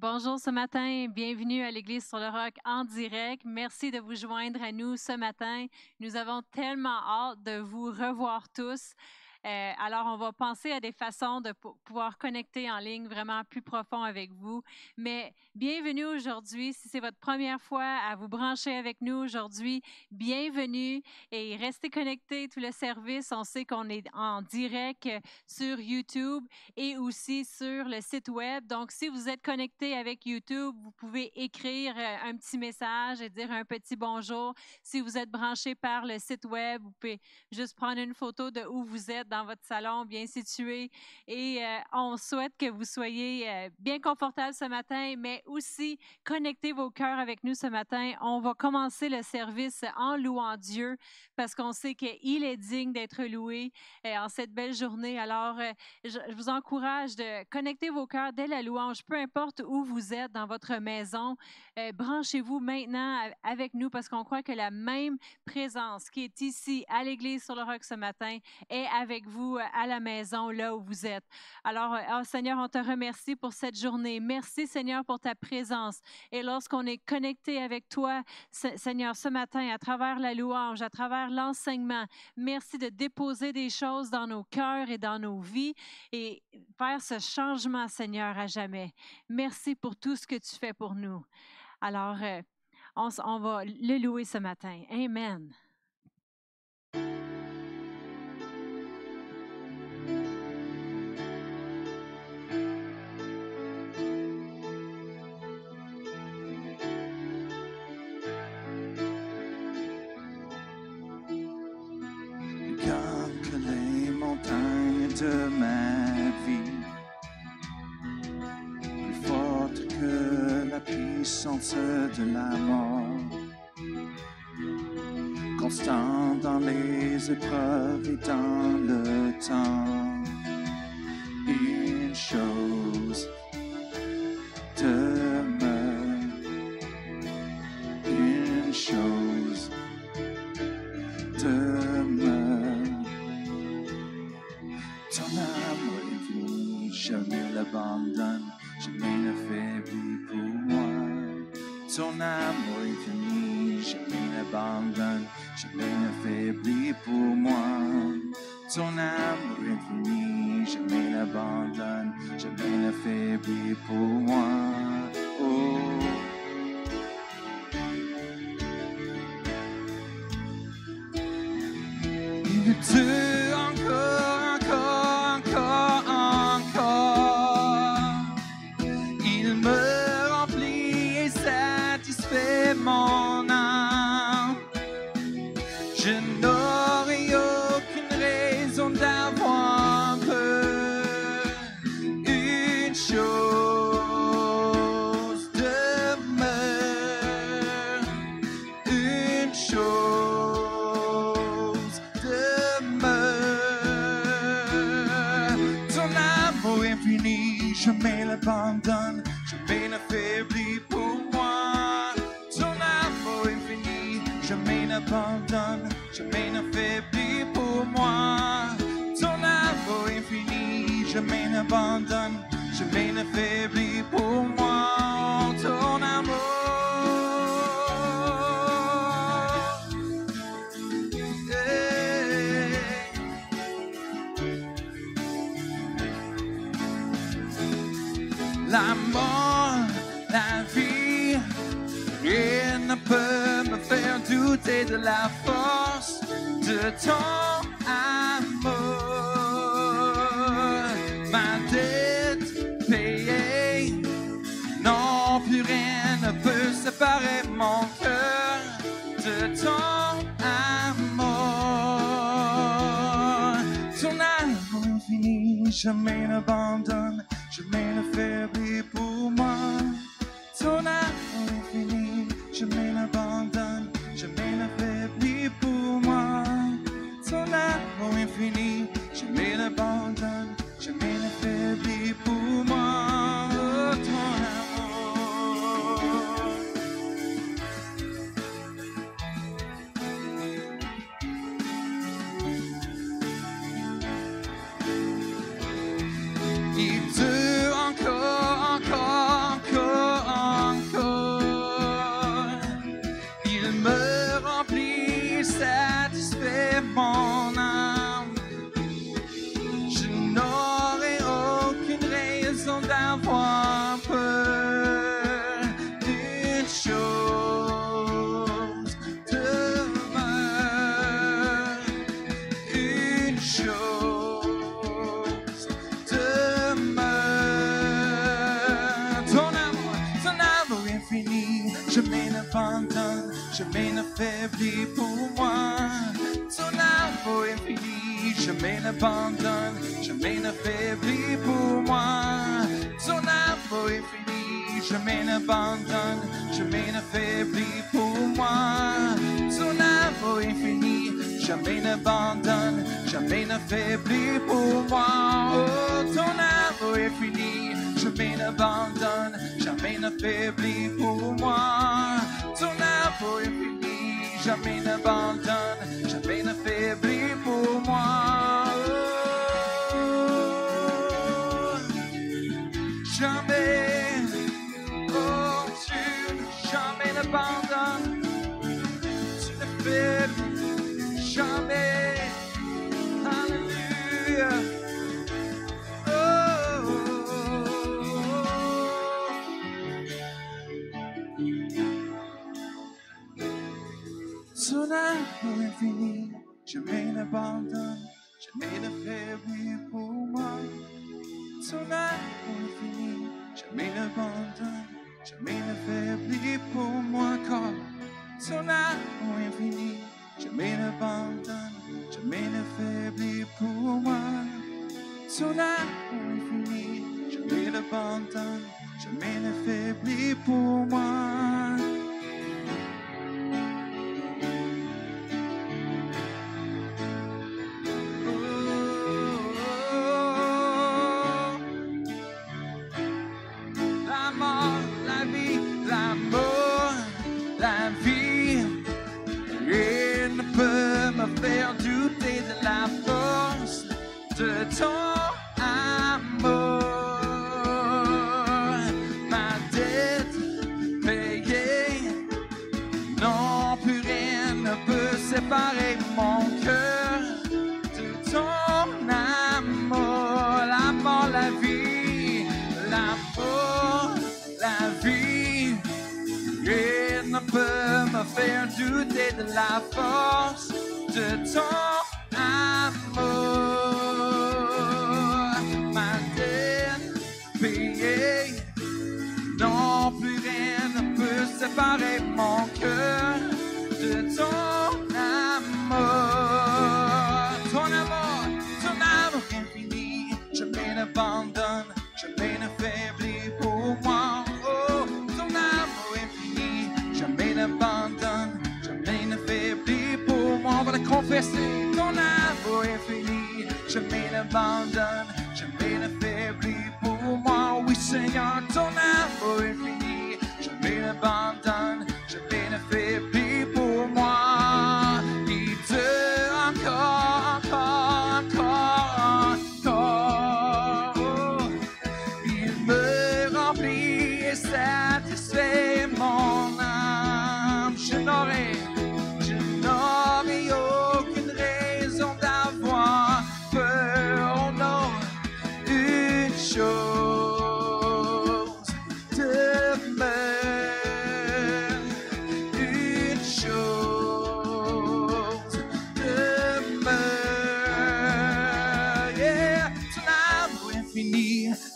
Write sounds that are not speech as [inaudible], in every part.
Bonjour ce matin, bienvenue à l'Église sur le Roc en direct. Merci de vous joindre à nous ce matin. Nous avons tellement hâte de vous revoir tous. Euh, alors, on va penser à des façons de pouvoir connecter en ligne vraiment plus profond avec vous. Mais bienvenue aujourd'hui. Si c'est votre première fois à vous brancher avec nous aujourd'hui, bienvenue et restez connectés tout le service. On sait qu'on est en direct sur YouTube et aussi sur le site web. Donc, si vous êtes connecté avec YouTube, vous pouvez écrire euh, un petit message et dire un petit bonjour. Si vous êtes branché par le site web, vous pouvez juste prendre une photo de où vous êtes votre salon, bien situé. Et euh, on souhaite que vous soyez euh, bien confortable ce matin, mais aussi connectez vos cœurs avec nous ce matin. On va commencer le service en louant Dieu parce qu'on sait qu'il est digne d'être loué euh, en cette belle journée. Alors, je, vous encourage de connecter vos cœurs dès la louange, peu importe où vous êtes dans votre maison. branchez-vous maintenant avec nous parce qu'on croit que la même présence qui est ici à l'Église sur le roc ce matin est avec vous euh, à la maison, là où vous êtes. Alors, euh, oh, Seigneur, on te remercie pour cette journée. Merci, Seigneur, pour ta présence. Et lorsqu'on est connecté avec toi, Seigneur, ce matin, à travers la louange, à travers l'enseignement, merci de déposer des choses dans nos cœurs et dans nos vies et faire ce changement, Seigneur, à jamais. Merci pour tout ce que tu fais pour nous. Alors, euh, on, on va le louer ce matin. Amen. De ma vie, plus forte que la puissance de la mort, constant dans les épreuves et dans le temps. Infini, jamais n'abandonne, jamais n'affaiblit pour jamais n'abandonne, jamais ne faiblit pour moi. Car ton amour infini, jamais n'abandonne, jamais ne faiblit pour moi. Ton amour infini, jamais n'abandonne, jamais ne faiblit pour moi.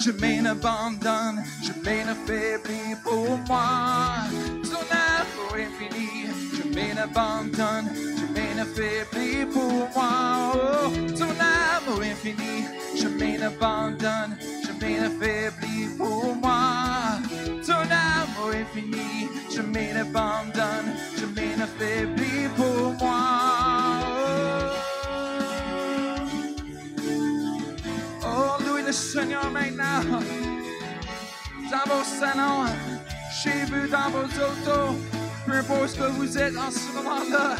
Jamais n'abandonne, jamais ne pour moi. Ton amour infini, jamais n'abandonne, jamais ne pour moi. Oh, ton amour infini, jamais n'abandonne, jamais ne pour moi. Ton amour infini, jamais n'abandonne, jamais ne pour moi. Seigneur maintenant. Dans vos salons, chez vous, dans vos autos, peu importe ce que vous êtes en ce moment-là.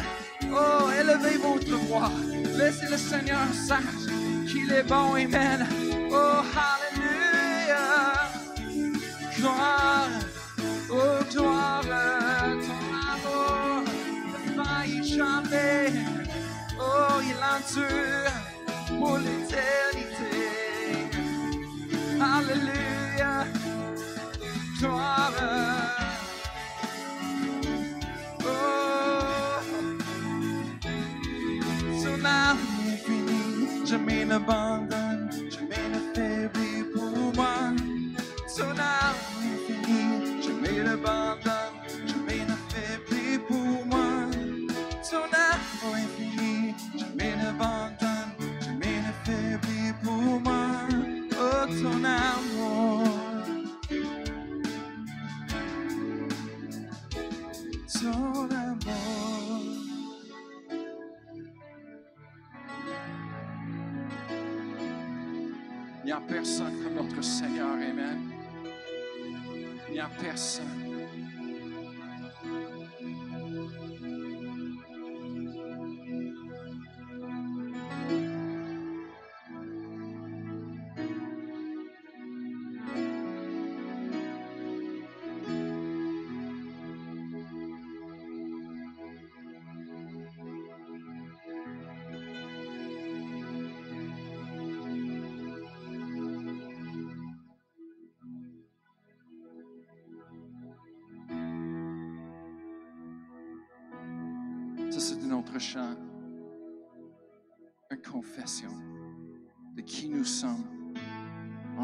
Oh, élevez votre voix. Laissez le Seigneur sache qu'il est bon. Amen. Oh, hallelujah. Gloire, oh, gloire, ton amour ne faillit jamais. Oh, il endure pour l'éternité. Alléluia, gloire. Oh, son amour infini, jamais n'abandonne, jamais ne faiblit pour moi. Son amour infini, jamais n'abandonne, jamais ne faiblit pour Il n'y a personne comme notre Seigneur, Amen. Il n'y a personne.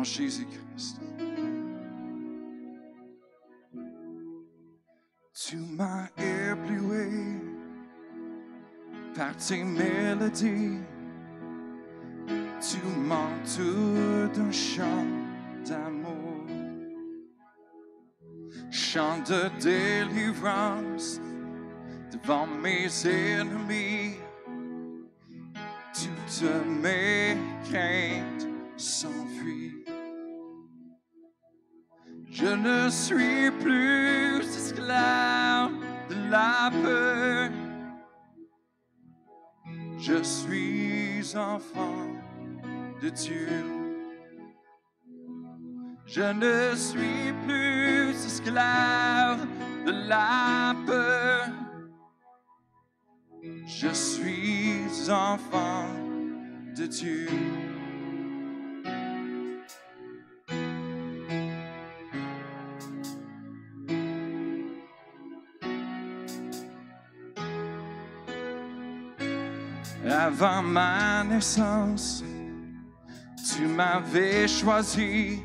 En Jésus-Christ. Tu m'as ébloui par tes mélodies. Tu m'entoures d'un chant d'amour, chant de délivrance devant mes ennemis. Toutes mes craintes s'enfuient. Je ne suis plus esclave de la peur. Je suis enfant de Dieu. Je ne suis plus esclave de la peur. Je suis enfant de Dieu. Avant ma naissance, tu m'avais choisi,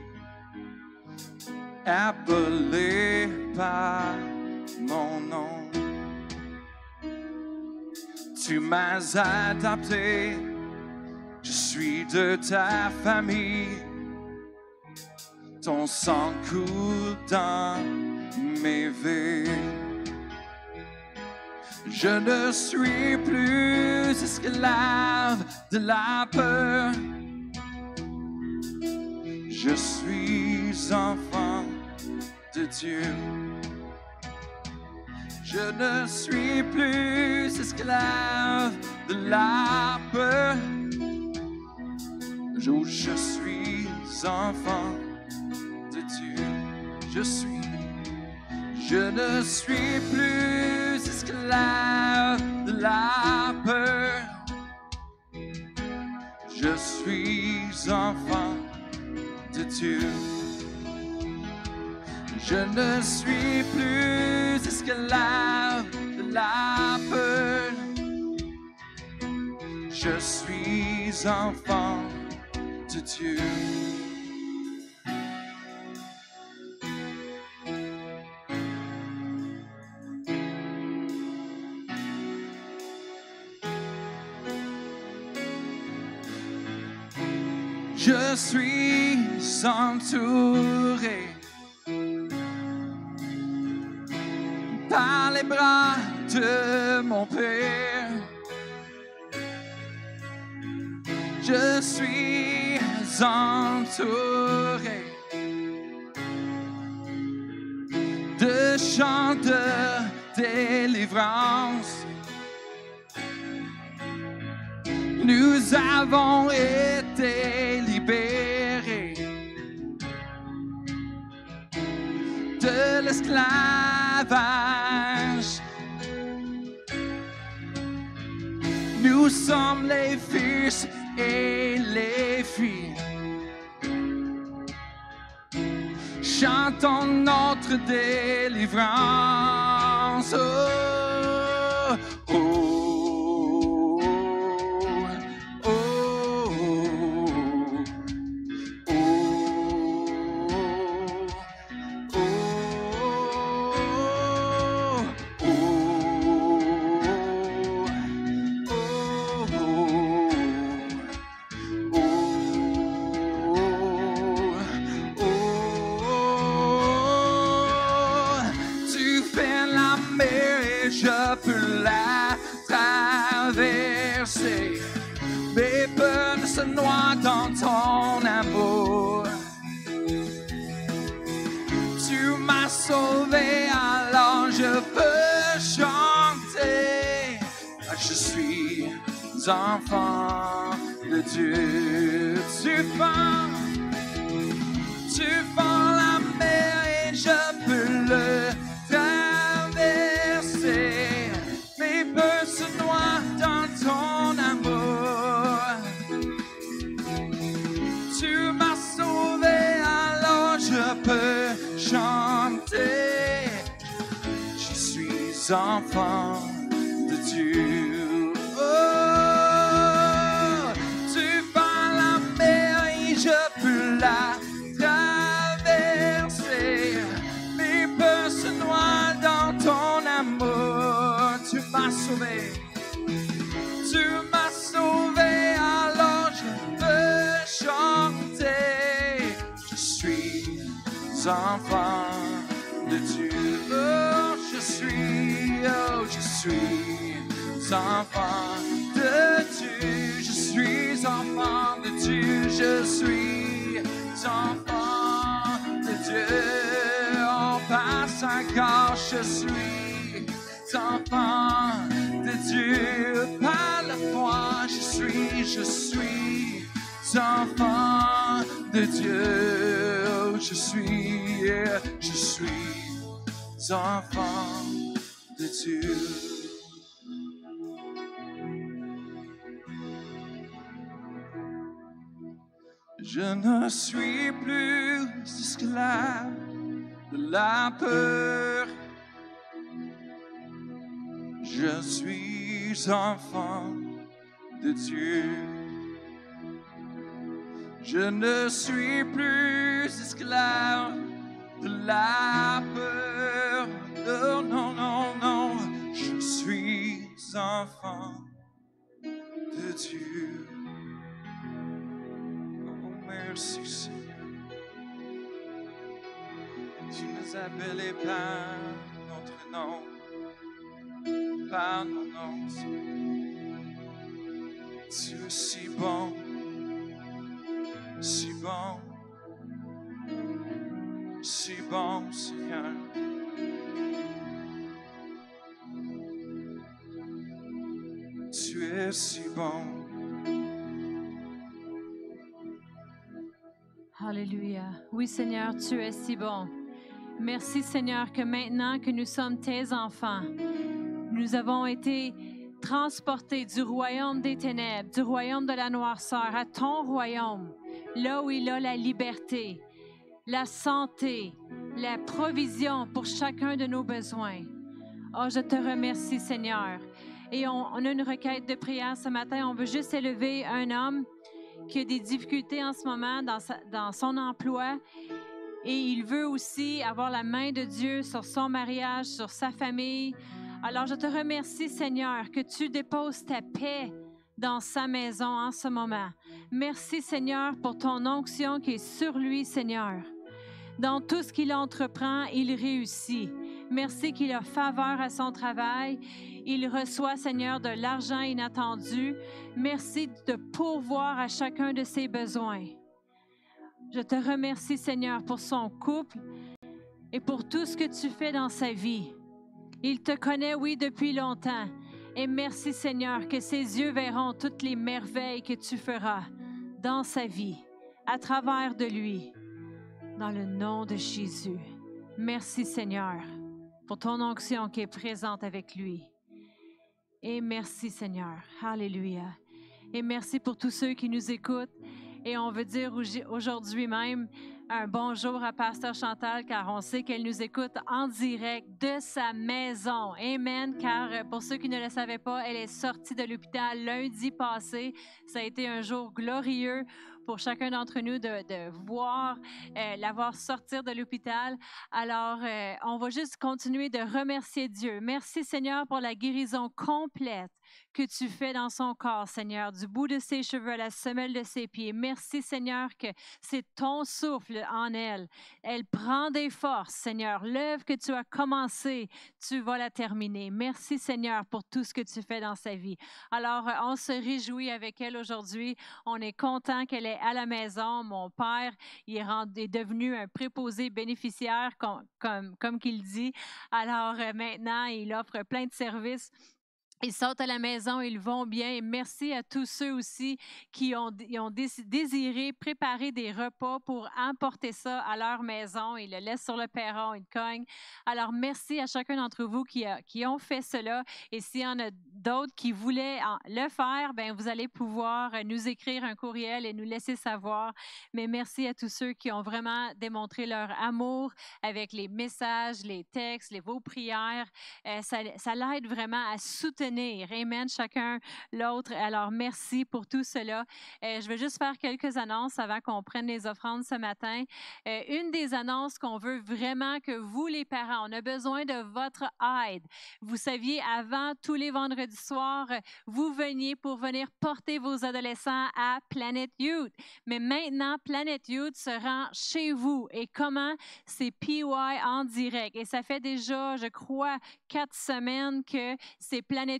appelé par mon nom. Tu m'as adapté, je suis de ta famille. Ton sang coule dans mes veines. Je ne suis plus esclave de la peur. Je suis enfant de Dieu. Je ne suis plus esclave de la peur. Je, suis enfant de Dieu. Je suis. Je ne suis plus esclave de la peur. Je suis enfant de Dieu. Je ne suis plus esclave de la peur. Je suis enfant de Dieu. Je suis entouré par les bras de mon Père. Je suis entouré de chants de délivrance. Nous avons été l'esclavage. Nous sommes les fils et les filles. Chantons notre délivrance. Oh, oh, la peur. Je suis enfant de Dieu. Je ne suis plus esclave de la peur. Non, non, non, non. Je suis enfant de Dieu. Oh, merci. Tu nous as appelés par notre nom, par nos noms. Tu es si bon, si bon, si bon, Seigneur. Tu es si bon. Alléluia. Oui, Seigneur, tu es si bon. Merci, Seigneur, que maintenant que nous sommes tes enfants, nous avons été transportés du royaume des ténèbres, du royaume de la noirceur, à ton royaume, là où il a la liberté, la santé, la provision pour chacun de nos besoins. Oh, je te remercie, Seigneur. Et on, a une requête de prière ce matin. On veut juste élever un homme qui a des difficultés en ce moment dans son emploi. Et il veut aussi avoir la main de Dieu sur son mariage, sur sa famille. Alors je te remercie, Seigneur, que tu déposes ta paix dans sa maison en ce moment. Merci, Seigneur, pour ton onction qui est sur lui, Seigneur. Dans tout ce qu'il entreprend, il réussit. Merci qu'il a faveur à son travail. Il reçoit, Seigneur, de l'argent inattendu. Merci de pourvoir à chacun de ses besoins. Je te remercie, Seigneur, pour son couple et pour tout ce que tu fais dans sa vie. Il te connaît, oui, depuis longtemps. Et merci, Seigneur, que ses yeux verront toutes les merveilles que tu feras dans sa vie, à travers de lui, dans le nom de Jésus. Merci, Seigneur, pour ton onction qui est présente avec lui. Et merci, Seigneur. Alléluia. Et merci pour tous ceux qui nous écoutent. Et on veut dire aujourd'hui même un bonjour à Pasteur Chantal, car on sait qu'elle nous écoute en direct de sa maison. Amen. Car euh, pour ceux qui ne le savaient pas, elle est sortie de l'hôpital lundi passé. Ça a été un jour glorieux pour chacun d'entre nous de, de voir euh, la voir sortir de l'hôpital. Alors, euh, on va juste continuer de remercier Dieu. Merci Seigneur pour la guérison complète que tu fais dans son corps, Seigneur, du bout de ses cheveux à la semelle de ses pieds. Merci, Seigneur, que c'est ton souffle en elle. Elle prend des forces, Seigneur. L'œuvre que tu as commencée, tu vas la terminer. Merci, Seigneur, pour tout ce que tu fais dans sa vie. Alors, euh, on se réjouit avec elle aujourd'hui. On est content qu'elle est à la maison. Mon père, est, est devenu un préposé bénéficiaire, com- comme, comme qu'il dit. Alors, euh, maintenant, il offre plein de services. Ils sortent à la maison, ils vont bien. Merci à tous ceux aussi qui ont, désiré préparer des repas pour emporter ça à leur maison. Ils le laissent sur le perron, ils cognent. Alors, merci à chacun d'entre vous qui, a- ont fait cela. Et s'il y en a d'autres qui voulaient en- le faire, ben vous allez pouvoir euh, nous écrire un courriel et nous laisser savoir. Mais merci à tous ceux qui ont vraiment démontré leur amour avec les messages, les textes, les vos prières. Euh, ça l'aide vraiment à soutenir. Amen, chacun l'autre. Alors, merci pour tout cela. Euh, je vais juste faire quelques annonces avant qu'on prenne les offrandes ce matin. Euh, une des annonces qu'on veut vraiment que vous, les parents, on a besoin de votre aide. Vous saviez, avant, tous les vendredis soirs, vous veniez pour venir porter vos adolescents à Planet Youth. Mais maintenant, Planet Youth se rend chez vous. Et comment? C'est PY en direct. Et ça fait déjà, je crois, quatre semaines que c'est Planet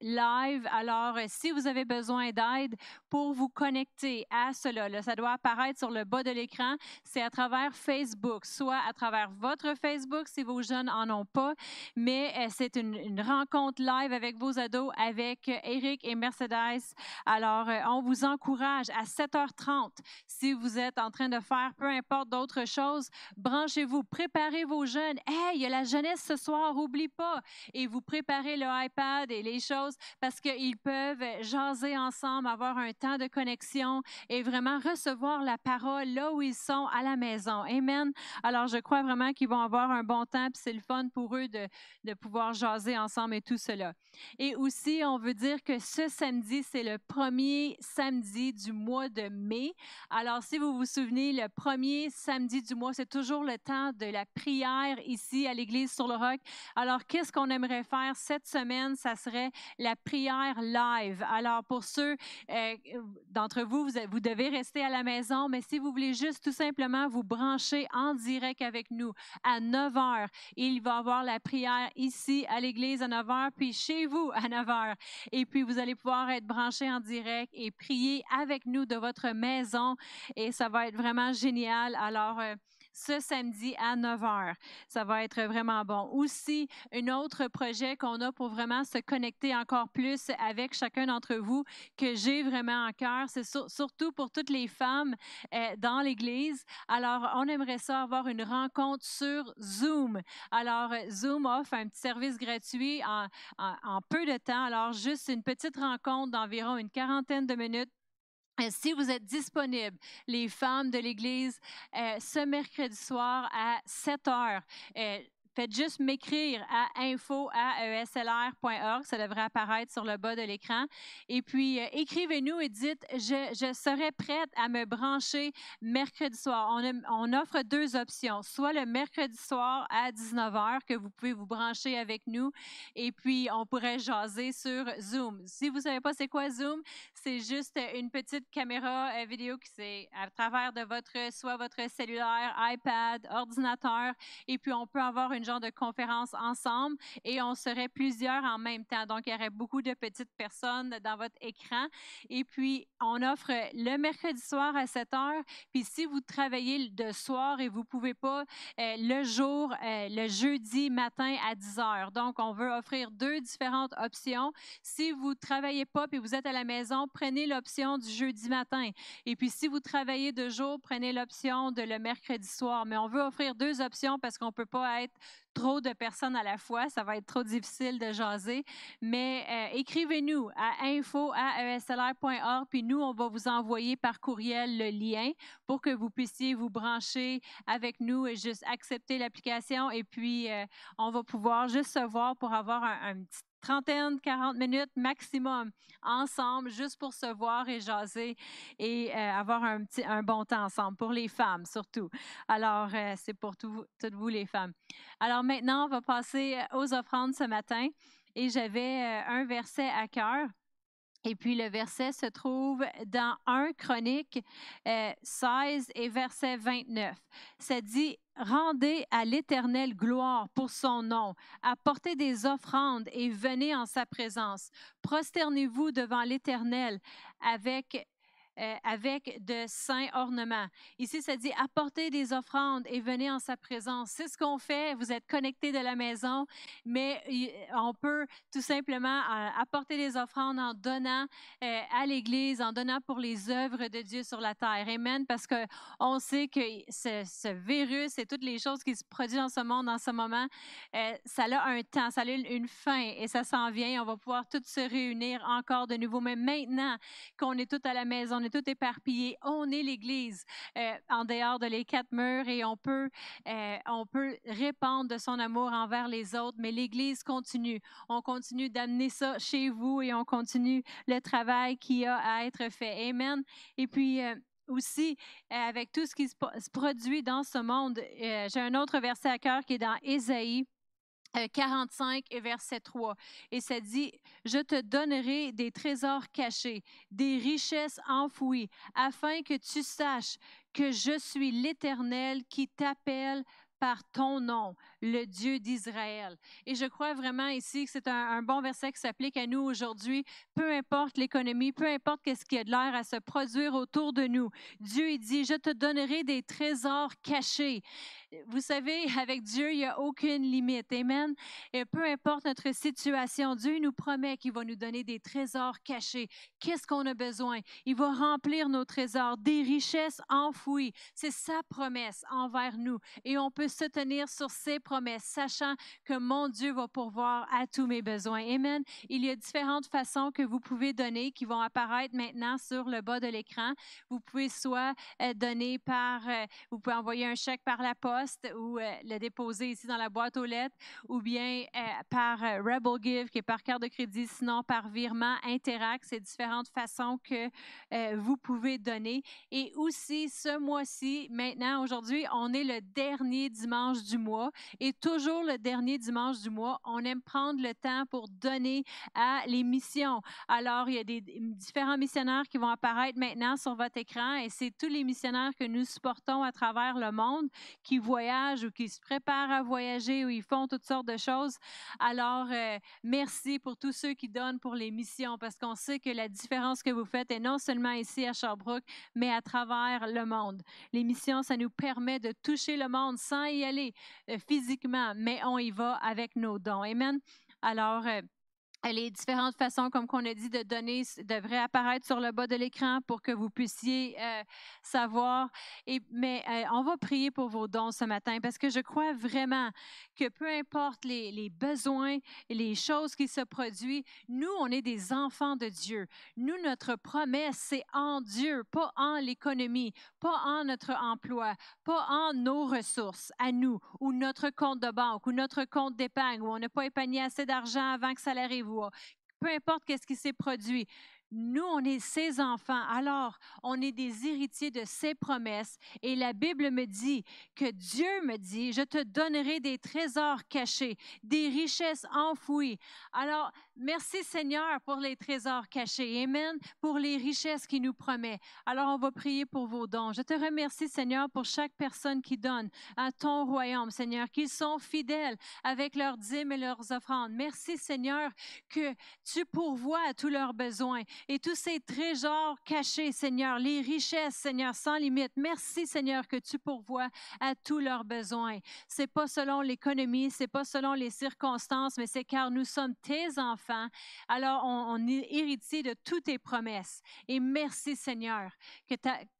Live. Alors, euh, si vous avez besoin d'aide pour vous connecter à cela, ça doit apparaître sur le bas de l'écran. C'est à travers Facebook, soit à travers votre Facebook si vos jeunes en ont pas, mais euh, c'est une, une rencontre live avec vos ados, avec euh, Eric et Mercedes. Alors, euh, on vous encourage à 7h30 si vous êtes en train de faire peu importe d'autres choses, branchez-vous, préparez vos jeunes. Hey, il y a la jeunesse ce soir, oublie pas. Et vous préparez le iPad et les choses parce qu'ils peuvent jaser ensemble, avoir un temps de connexion et vraiment recevoir la parole là où ils sont à la maison. Amen. Alors, je crois vraiment qu'ils vont avoir un bon temps, puis c'est le fun pour eux de, de pouvoir jaser ensemble et tout cela. Et aussi, on veut dire que ce samedi, c'est le premier samedi du mois de mai. Alors, si vous vous souvenez, le premier samedi du mois, c'est toujours le temps de la prière ici à l'Église sur le Roc. Alors, qu'est-ce qu'on aimerait faire cette semaine? Ça serait la prière live. Alors, pour ceux euh, d'entre vous, vous, devez rester à la maison, mais si vous voulez juste tout simplement vous brancher en direct avec nous à 9 h, il va y avoir la prière ici à l'Église à 9 h, puis chez vous à 9 h. Et puis, vous allez pouvoir être branchés en direct et prier avec nous de votre maison et ça va être vraiment génial. Alors, euh, ce samedi à 9 h. Ça va être vraiment bon. Aussi, un autre projet qu'on a pour vraiment se connecter encore plus avec chacun d'entre vous que j'ai vraiment en cœur, c'est sur- surtout pour toutes les femmes euh, dans l'Église. Alors, on aimerait ça avoir une rencontre sur Zoom. Alors, Zoom offre un petit service gratuit en peu de temps. Alors, juste une petite rencontre d'environ une quarantaine de minutes euh, Si vous êtes disponibles, les femmes de l'Église, euh, ce mercredi soir à 7 heures, euh, faites juste m'écrire à info.eslr.org. Ça devrait apparaître sur le bas de l'écran. Et puis, euh, écrivez-nous et dites, je, je serai prête à me brancher mercredi soir. On, offre deux options. Soit le mercredi soir à 19h, que vous pouvez vous brancher avec nous. Et puis, on pourrait jaser sur Zoom. Si vous ne savez pas c'est quoi Zoom, c'est juste une petite caméra euh, vidéo qui c'est à travers de votre soit votre cellulaire, iPad, ordinateur et puis on peut avoir une genre de conférence ensemble et on serait plusieurs en même temps. Donc il y aurait beaucoup de petites personnes dans votre écran et puis on offre le mercredi soir à 7 heures. Puis si vous travaillez de soir et vous pouvez pas euh, le jour euh, le jeudi matin à 10 heures. Donc on veut offrir deux différentes options. Si vous travaillez pas et vous êtes à la maison, prenez l'option du jeudi matin. Et puis, si vous travaillez de jour, prenez l'option de le mercredi soir. Mais on veut offrir deux options parce qu'on ne peut pas être trop de personnes à la fois. Ça va être trop difficile de jaser. Mais euh, écrivez-nous à info.eslr.org, puis nous, on va vous envoyer par courriel le lien pour que vous puissiez vous brancher avec nous et juste accepter l'application. Et puis, euh, on va pouvoir juste se voir pour avoir un, un petit trentaine, 40 minutes maximum ensemble, juste pour se voir et jaser et euh, avoir un, bon temps ensemble, pour les femmes surtout. Alors, euh, c'est pour tout- toutes vous les femmes. Alors maintenant, on va passer aux offrandes ce matin et j'avais euh, un verset à cœur. Et puis le verset se trouve dans 1 Chronique euh, 16 et verset 29. Ça dit Rendez à l'Éternel gloire pour son nom, apportez des offrandes et venez en sa présence. Prosternez-vous devant l'Éternel avec euh, avec de saints ornements. Ici, ça dit apportez des offrandes et venez en sa présence. C'est ce qu'on fait. Vous êtes connectés de la maison, mais on peut tout simplement euh, apporter des offrandes en donnant euh, à l'Église, en donnant pour les œuvres de Dieu sur la terre. Amen. Parce que on sait que ce, virus et toutes les choses qui se produisent dans ce monde en ce moment, ça a un temps, ça a une fin et ça s'en vient. On va pouvoir tous se réunir encore de nouveau. Mais maintenant qu'on est tous à la maison, on est tous éparpillés, on est l'Église euh, en dehors de les quatre murs et on peut, euh, on peut répandre de son amour envers les autres. Mais l'Église continue. On continue d'amener ça chez vous et on continue le travail qui a à être fait. Amen. Et puis, euh, aussi avec tout ce qui se, produit dans ce monde. J'ai un autre verset à cœur qui est dans Ésaïe 45 et verset 3. Et ça dit, je te donnerai des trésors cachés, des richesses enfouies, afin que tu saches que je suis l'Éternel qui t'appelle par ton nom, le Dieu d'Israël. Et je crois vraiment ici que c'est un, bon verset qui s'applique à nous aujourd'hui. Peu importe l'économie, peu importe qu'est-ce qui a de l'air à se produire autour de nous, Dieu il dit, je te donnerai des trésors cachés. Vous savez, avec Dieu, il n'y a aucune limite. Amen. Et peu importe notre situation, Dieu nous promet qu'il va nous donner des trésors cachés. Qu'est-ce qu'on a besoin? Il va remplir nos trésors, des richesses enfouies. C'est sa promesse envers nous. Et on peut se tenir sur ses promesses, sachant que mon Dieu va pourvoir à tous mes besoins. Amen. Il y a différentes façons que vous pouvez donner qui vont apparaître maintenant sur le bas de l'écran. Vous pouvez soit euh, donner par, euh, vous pouvez envoyer un chèque par la poste ou euh, le déposer ici dans la boîte aux lettres ou bien par Rebel Give qui est par carte de crédit, sinon par virement Interact. C'est différentes façons que vous pouvez donner. Et aussi, ce mois-ci, maintenant, aujourd'hui, on est le dernier dimanche du mois et toujours le dernier dimanche du mois, on aime prendre le temps pour donner à les missions. Alors, il y a des différents missionnaires qui vont apparaître maintenant sur votre écran et c'est tous les missionnaires que nous supportons à travers le monde qui voyagent ou qui se préparent à voyager ou ils font toutes sortes de choses. Alors, euh, merci pour tous ceux qui donnent pour les missions parce qu'on sait que la différence que vous faites est non seulement ici à Sherbrooke, mais à travers le monde. Les missions, ça nous permet de toucher le monde sans y aller euh, physiquement, mais on y va avec nos dons. Amen. Alors, euh, les différentes façons, comme qu'on a dit, de donner devraient apparaître sur le bas de l'écran pour que vous puissiez euh, savoir. Mais euh, on va prier pour vos dons ce matin parce que je crois vraiment que peu importe les, les besoins les choses qui se produisent, nous, on est des enfants de Dieu. Nous, notre promesse, c'est en Dieu, pas en l'économie, pas en notre emploi, pas en nos ressources à nous ou notre compte de banque ou notre compte d'épargne où on n'a pas épargné assez d'argent avant que ça arrive peu importe qu'est-ce qui s'est produit, nous, on est ses enfants, alors on est des héritiers de ses promesses. Et la Bible me dit que Dieu me dit, je te donnerai des trésors cachés, des richesses enfouies. Alors, merci Seigneur pour les trésors cachés. Amen. Pour les richesses qu'il nous promet. Alors, on va prier pour vos dons. Je te remercie Seigneur pour chaque personne qui donne à ton royaume, Seigneur, qu'ils sont fidèles avec leurs dîmes et leurs offrandes. Merci Seigneur que tu pourvois à tous leurs besoins et tous ces trésors cachés, Seigneur, les richesses, Seigneur, sans limite. Merci, Seigneur, que tu pourvois à tous leurs besoins. C'est pas selon l'économie, c'est pas selon les circonstances, mais c'est car nous sommes tes enfants. Alors, on, est héritier de toutes tes promesses. Et merci, Seigneur, que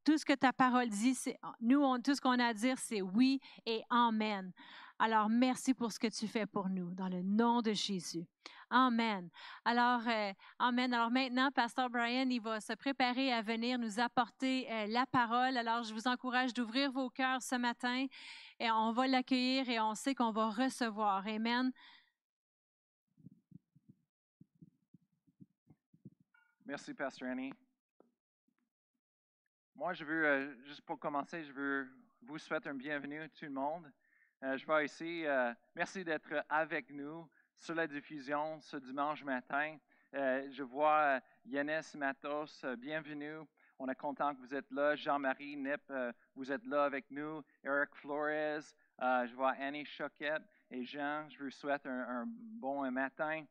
tout ce que ta parole dit, nous, on, tout ce qu'on a à dire, c'est oui et amen. Alors, merci pour ce que tu fais pour nous, dans le nom de Jésus. Amen. Alors, euh, Amen. Alors maintenant, Pasteur Brian, il va se préparer à venir nous apporter euh, la parole. Alors, je vous encourage d'ouvrir vos cœurs ce matin et on va l'accueillir et on sait qu'on va recevoir. Amen. Merci, Pasteur Annie. Moi, je veux, euh, juste pour commencer, je veux vous souhaiter un bienvenue tout le monde. je vois ici, merci d'être avec nous sur la diffusion ce dimanche matin. Euh, je vois euh, Yannis Matos, euh, bienvenue. On est content que vous êtes là. Jean-Marie Nip, vous êtes là avec nous. Eric Flores, je vois Annie Choquette et Jean. Je vous souhaite un, bon matin.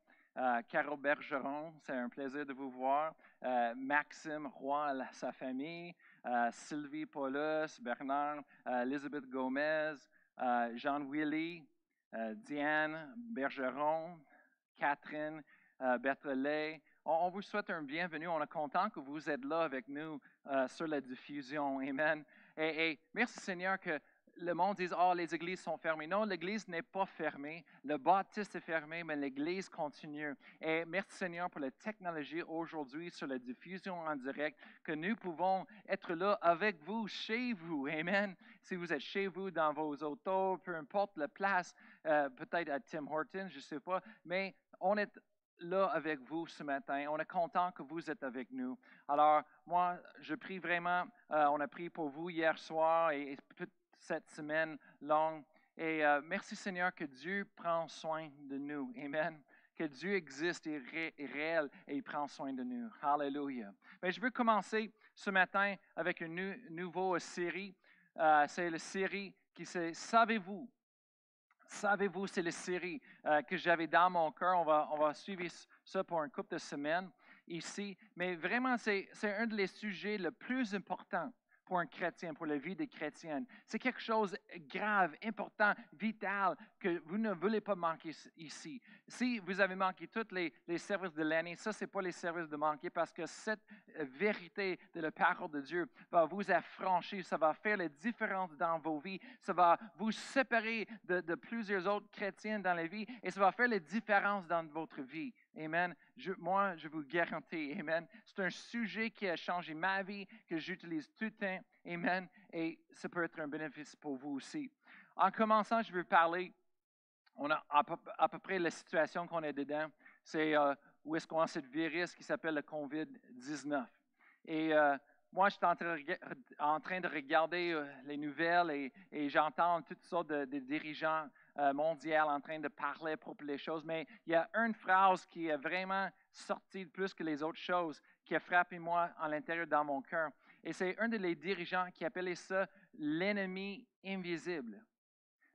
Carole Bergeron, c'est un plaisir de vous voir. Euh, Maxime Roy, la- sa famille. Euh, Sylvie Paulus, Bernard, euh, Elisabeth Gomez, Jean Willy, Diane Bergeron, Catherine Berthollet. On, on vous souhaite un bienvenue. On est content que vous êtes là avec nous sur la diffusion. Amen. Et merci Seigneur que le monde dise, oh, les églises sont fermées. Non, l'église n'est pas fermée. Le baptiste est fermé, mais l'église continue. Et merci Seigneur pour la technologie aujourd'hui sur la diffusion en direct, que nous pouvons être là avec vous, chez vous. Amen. Si vous êtes chez vous, dans vos autos, peu importe la place, euh, peut-être à Tim Hortons, je ne sais pas, mais on est là avec vous ce matin. On est content que vous êtes avec nous. Alors, moi, je prie vraiment, euh, on a prié pour vous hier soir et, et cette semaine longue. Et euh, merci Seigneur que Dieu prend soin de nous. Amen. Que Dieu existe et est réel et il prend soin de nous. Hallelujah. Mais je veux commencer ce matin avec une nou- nouvelle série. Euh, c'est la série qui c'est Savez-vous? Savez-vous, c'est la série euh, que j'avais dans mon cœur. On va, on va suivre ça pour un couple de semaines ici. Mais vraiment, c'est un des sujets les plus importants pour un chrétien, pour la vie des chrétiennes. C'est quelque chose de grave, important, vital, que vous ne voulez pas manquer ici. Si vous avez manqué tous les, les services de l'année, ça, ce n'est pas les services de manquer parce que cette euh, vérité de la parole de Dieu va vous affranchir, ça va faire la différence dans vos vies, ça va vous séparer de, de plusieurs autres chrétiens dans la vie et ça va faire la différence dans votre vie. Amen. Moi, je vous garantis, Amen. C'est un sujet qui a changé ma vie, que j'utilise tout le temps. Amen. Et ça peut être un bénéfice pour vous aussi. En commençant, je veux parler, on a à peu, près la situation qu'on est dedans. C'est euh, où est-ce qu'on a ce virus qui s'appelle le COVID-19. Et euh, moi, je suis en train de, regarder euh, les nouvelles et, j'entends toutes sortes de dirigeants euh, mondiaux en train de parler propos des choses, mais il y a une phrase qui est vraiment sortie plus que les autres choses, qui a frappé moi à l'intérieur dans mon cœur. Et c'est un des dirigeants qui appelait ça l'ennemi invisible.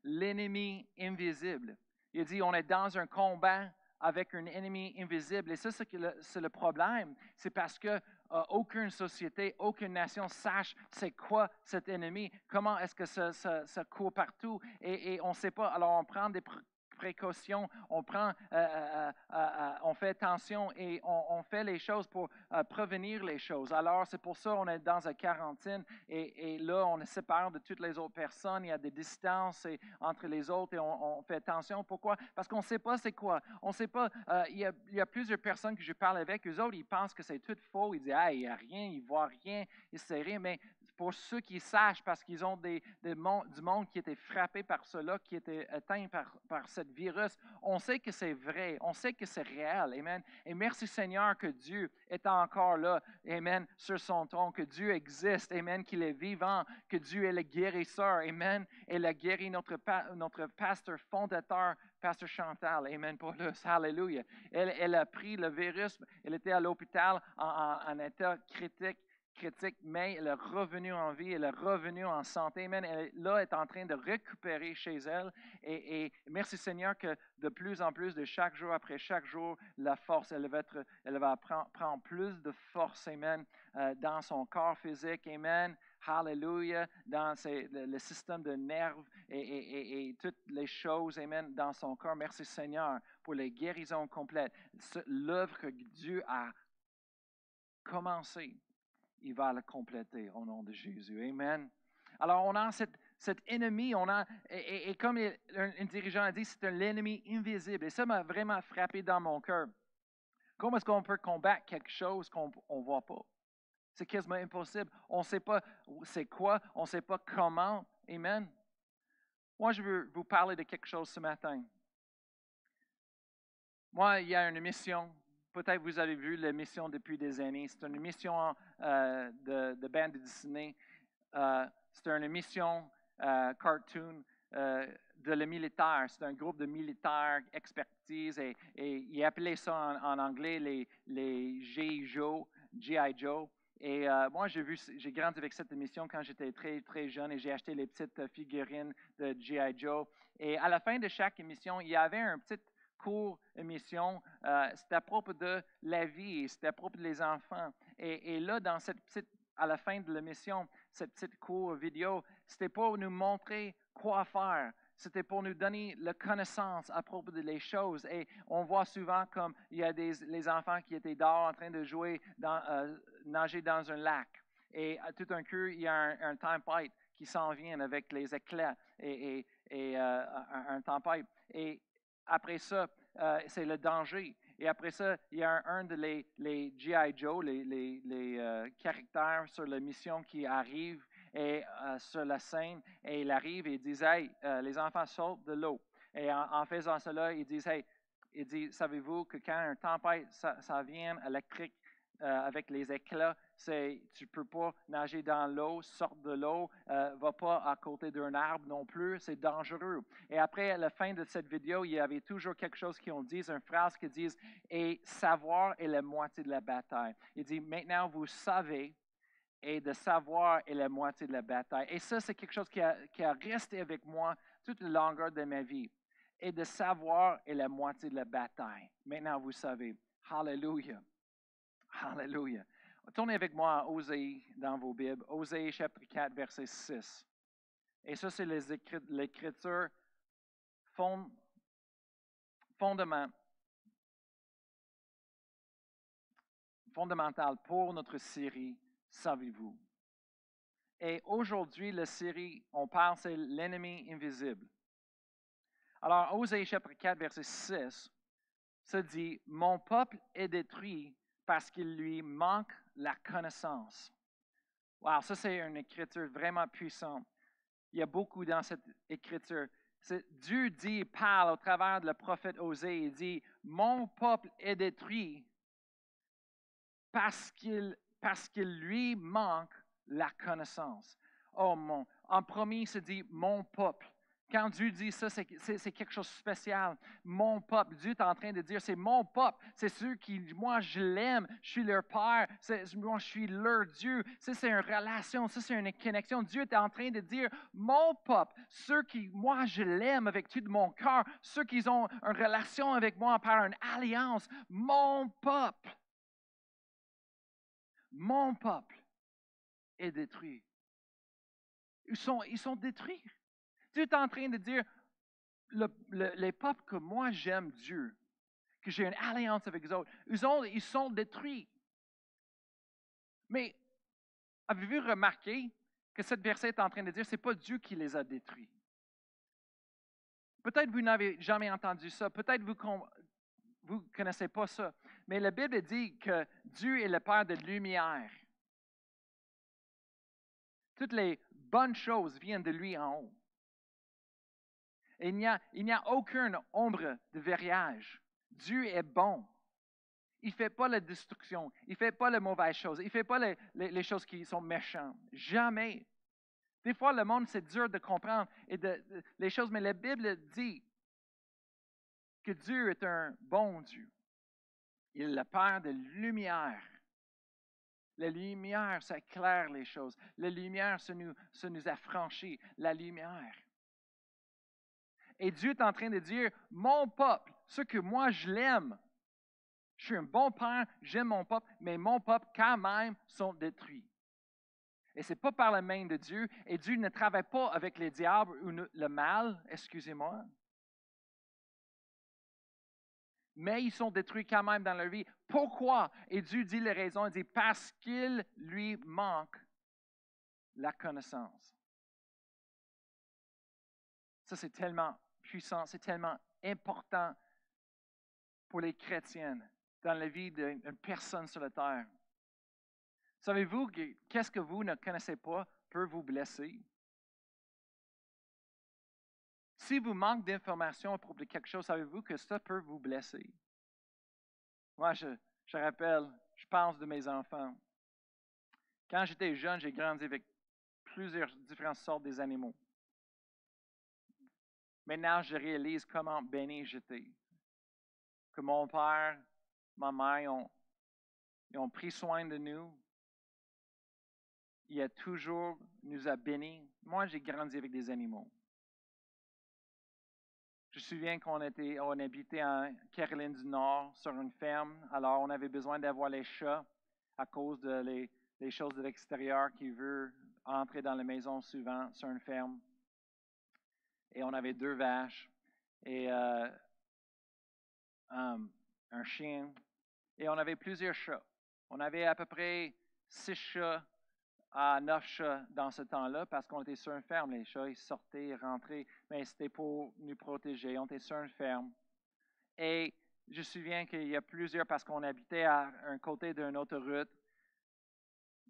L'ennemi invisible. Il dit, on est dans un combat avec un ennemi invisible. Et ça, c'est le problème. C'est parce que aucune société, aucune nation sache c'est quoi cet ennemi, comment est-ce que ça, court partout. Et, et on ne sait pas. Alors, on prend des précautions, on prend, euh, euh, euh, on fait attention et on, fait les choses pour prévenir les choses. Alors, c'est pour ça qu'on est dans une quarantaine et, là, on est séparé de toutes les autres personnes. Il y a des distances entre les autres et on, fait attention. Pourquoi? Parce qu'on ne sait pas c'est quoi. On ne sait pas. il, y a, plusieurs personnes que je parle avec. Eux autres, ils pensent que c'est tout faux. Ils disent, ah, il n'y a rien, ils ne voient rien, il sait rien. Mais pour ceux qui sachent, parce qu'ils ont des, du monde qui était frappé par cela, qui était atteint par, par ce virus, on sait que c'est vrai, on sait que c'est réel. Amen. Et merci Seigneur que Dieu est encore là, Amen, sur son trône, que Dieu existe, Amen, qu'il est vivant, que Dieu est le guérisseur, Amen. Et il a guéri notre, notre pasteur fondateur, Pasteur Chantal, Amen, Paulus, Alléluia. Elle, elle a pris le virus, elle était à l'hôpital en- en état critique critique, mais elle est revenue en vie, elle est revenue en santé. Amen. Elle là est en train de récupérer chez elle. Et, merci Seigneur que de plus en plus, de chaque jour après chaque jour, la force, elle va, être, elle va prendre, prendre plus de force, Amen, euh, dans son corps physique. Amen. Hallelujah. Dans le, système de nerfs et, et- et- toutes les choses, Amen, dans son corps. Merci Seigneur pour les guérisons complètes. L'œuvre que Dieu a commencé il va le compléter au nom de Jésus. Amen. Alors, on a cet, ennemi, on a, et, comme un, un dirigeant a dit, c'est un ennemi invisible. Et ça m'a vraiment frappé dans mon cœur. Comment est-ce qu'on peut combattre quelque chose qu'on ne voit pas? C'est quasiment impossible. On ne sait pas c'est quoi, on ne sait pas comment. Amen. Moi, je veux vous parler de quelque chose ce matin. Moi, il y a une mission. Peut-être vous avez vu la mission depuis des années. C'est une mission euh, de, de bande dessinée. Euh, c'est une mission euh, cartoon de le militaire. C'est un groupe de militaires expertise et, ils appelaient ça en, anglais les, G.I. Joe, G.I. Joe. Et moi, j'ai vu, j'ai grandi avec cette émission quand j'étais très, très jeune et j'ai acheté les petites figurines de G.I. Joe. Et à la fin de chaque émission, il y avait un petit court émission, euh, c'était à propos de la vie, c'était à propos des enfants. Et, là, dans cette petite, à la fin de l'émission, cette petite court vidéo, c'était pour nous montrer quoi faire. C'était pour nous donner la connaissance à propos des choses. Et on voit souvent comme il y a des les enfants qui étaient dehors en train de jouer, dans, euh, nager dans un lac. Et tout un coup, il y a un, un tempête qui s'en vient avec les éclats et euh, un, un tempête. Et après ça, euh, c'est le danger. Et après ça, il y a un, un de les, les G.I. Joe, les, les, les euh, caractères sur la mission qui arrive et, euh, sur la scène, et il arrive et il dit Hey, les enfants sortent de l'eau. Et en, faisant cela, ils disent Hey, il dit Savez-vous que quand un tempête, ça, ça vient électrique, avec les éclats, c'est tu peux pas nager dans l'eau, sort de l'eau, euh, va pas à côté d'un arbre non plus, c'est dangereux. Et après à la fin de cette vidéo, il y avait toujours quelque chose qui ont dit, une phrase qui dit et savoir est la moitié de la bataille. Il dit maintenant vous savez et de savoir est la moitié de la bataille. Et ça, c'est quelque chose qui a, qui a resté avec moi toute la longueur de ma vie. Et de savoir est la moitié de la bataille. Maintenant, vous savez. Hallelujah. Alléluia. Tournez avec moi à Osée dans vos Bibles. Osée chapitre 4, verset 6. Et ça, c'est l'écriture fond, fondament, fondamentale pour notre série Savez-vous? Et aujourd'hui, la série, on parle, c'est l'ennemi invisible. Alors, Osée chapitre 4, verset 6, se dit, Mon peuple est détruit parce qu'il lui manque la connaissance. Wow, ça c'est une écriture vraiment puissante. Il y a beaucoup dans cette écriture. Dieu dit, parle au travers de le prophète Osée, il dit, mon peuple est détruit parce qu'il parce qu'il lui manque la connaissance. Oh mon, en premier, il se dit mon peuple. Quand Dieu dit ça, c'est quelque chose de spécial. Mon peuple, Dieu est en train de dire, c'est mon peuple. C'est ceux qui, moi, je l'aime. Je suis leur père. Moi, je suis leur Dieu. Ça, c'est une relation. Ça, c'est une connexion. Dieu est en train de dire, mon peuple, ceux qui, moi, je l'aime avec tout mon cœur. Ceux qui ont une relation avec moi par une alliance. Mon peuple. Mon peuple est détruit. Ils sont, ils sont détruits. Dieu est en train de dire, le, le, les peuples que moi j'aime Dieu, que j'ai une alliance avec eux autres, ils, ont, ils sont détruits. Mais avez-vous remarqué que cette verset est en train de dire, ce n'est pas Dieu qui les a détruits? Peut-être vous n'avez jamais entendu ça, peut-être vous ne connaissez pas ça, mais la Bible dit que Dieu est le Père de lumière. Toutes les bonnes choses viennent de lui en haut il n'y a, aucune ombre de verriage. Dieu est bon. Il ne fait pas la destruction. Il ne fait pas les mauvaises choses. Il ne fait pas les, choses qui sont méchantes. Jamais. Des fois, le monde, c'est dur de comprendre et de, les choses, mais la Bible dit que Dieu est un bon Dieu. Il le Père de lumière. La lumière, ça éclaire les choses. La lumière, ça nous, ça nous affranchit. La lumière. Et Dieu est en train de dire, mon peuple, ce que moi je l'aime, je suis un bon père, j'aime mon peuple, mais mon peuple quand même sont détruits. Et ce n'est pas par la main de Dieu. Et Dieu ne travaille pas avec les diables ou le mal, excusez-moi. Mais ils sont détruits quand même dans leur vie. Pourquoi? Et Dieu dit les raisons. Il dit parce qu'il lui manque la connaissance. Ça, c'est tellement c'est tellement important pour les chrétiennes dans la vie d'une personne sur la terre. Savez-vous qu'est-ce que vous ne connaissez pas peut vous blesser? Si vous manquez d'informations à propos de quelque chose, savez-vous que ça peut vous blesser? Moi, je, je rappelle, je pense de mes enfants. Quand j'étais jeune, j'ai grandi avec plusieurs différentes sortes des animaux. Maintenant, je réalise comment béni j'étais. Que mon père, ma mère, ont, ils ont pris soin de nous. Il a toujours nous a bénis. Moi, j'ai grandi avec des animaux. Je me souviens qu'on était, on habitait en Caroline du Nord sur une ferme. Alors, on avait besoin d'avoir les chats à cause de les, choses de l'extérieur qui veulent entrer dans la maison souvent sur une ferme. Et on avait deux vaches et euh, um, un chien. Et on avait plusieurs chats. On avait à peu près six chats à neuf chats dans ce temps-là parce qu'on était sur une ferme. Les chats, ils sortaient, ils rentraient, mais c'était pour nous protéger. On était sur une ferme. Et je me souviens qu'il y a plusieurs, parce qu'on habitait à un côté d'une autoroute,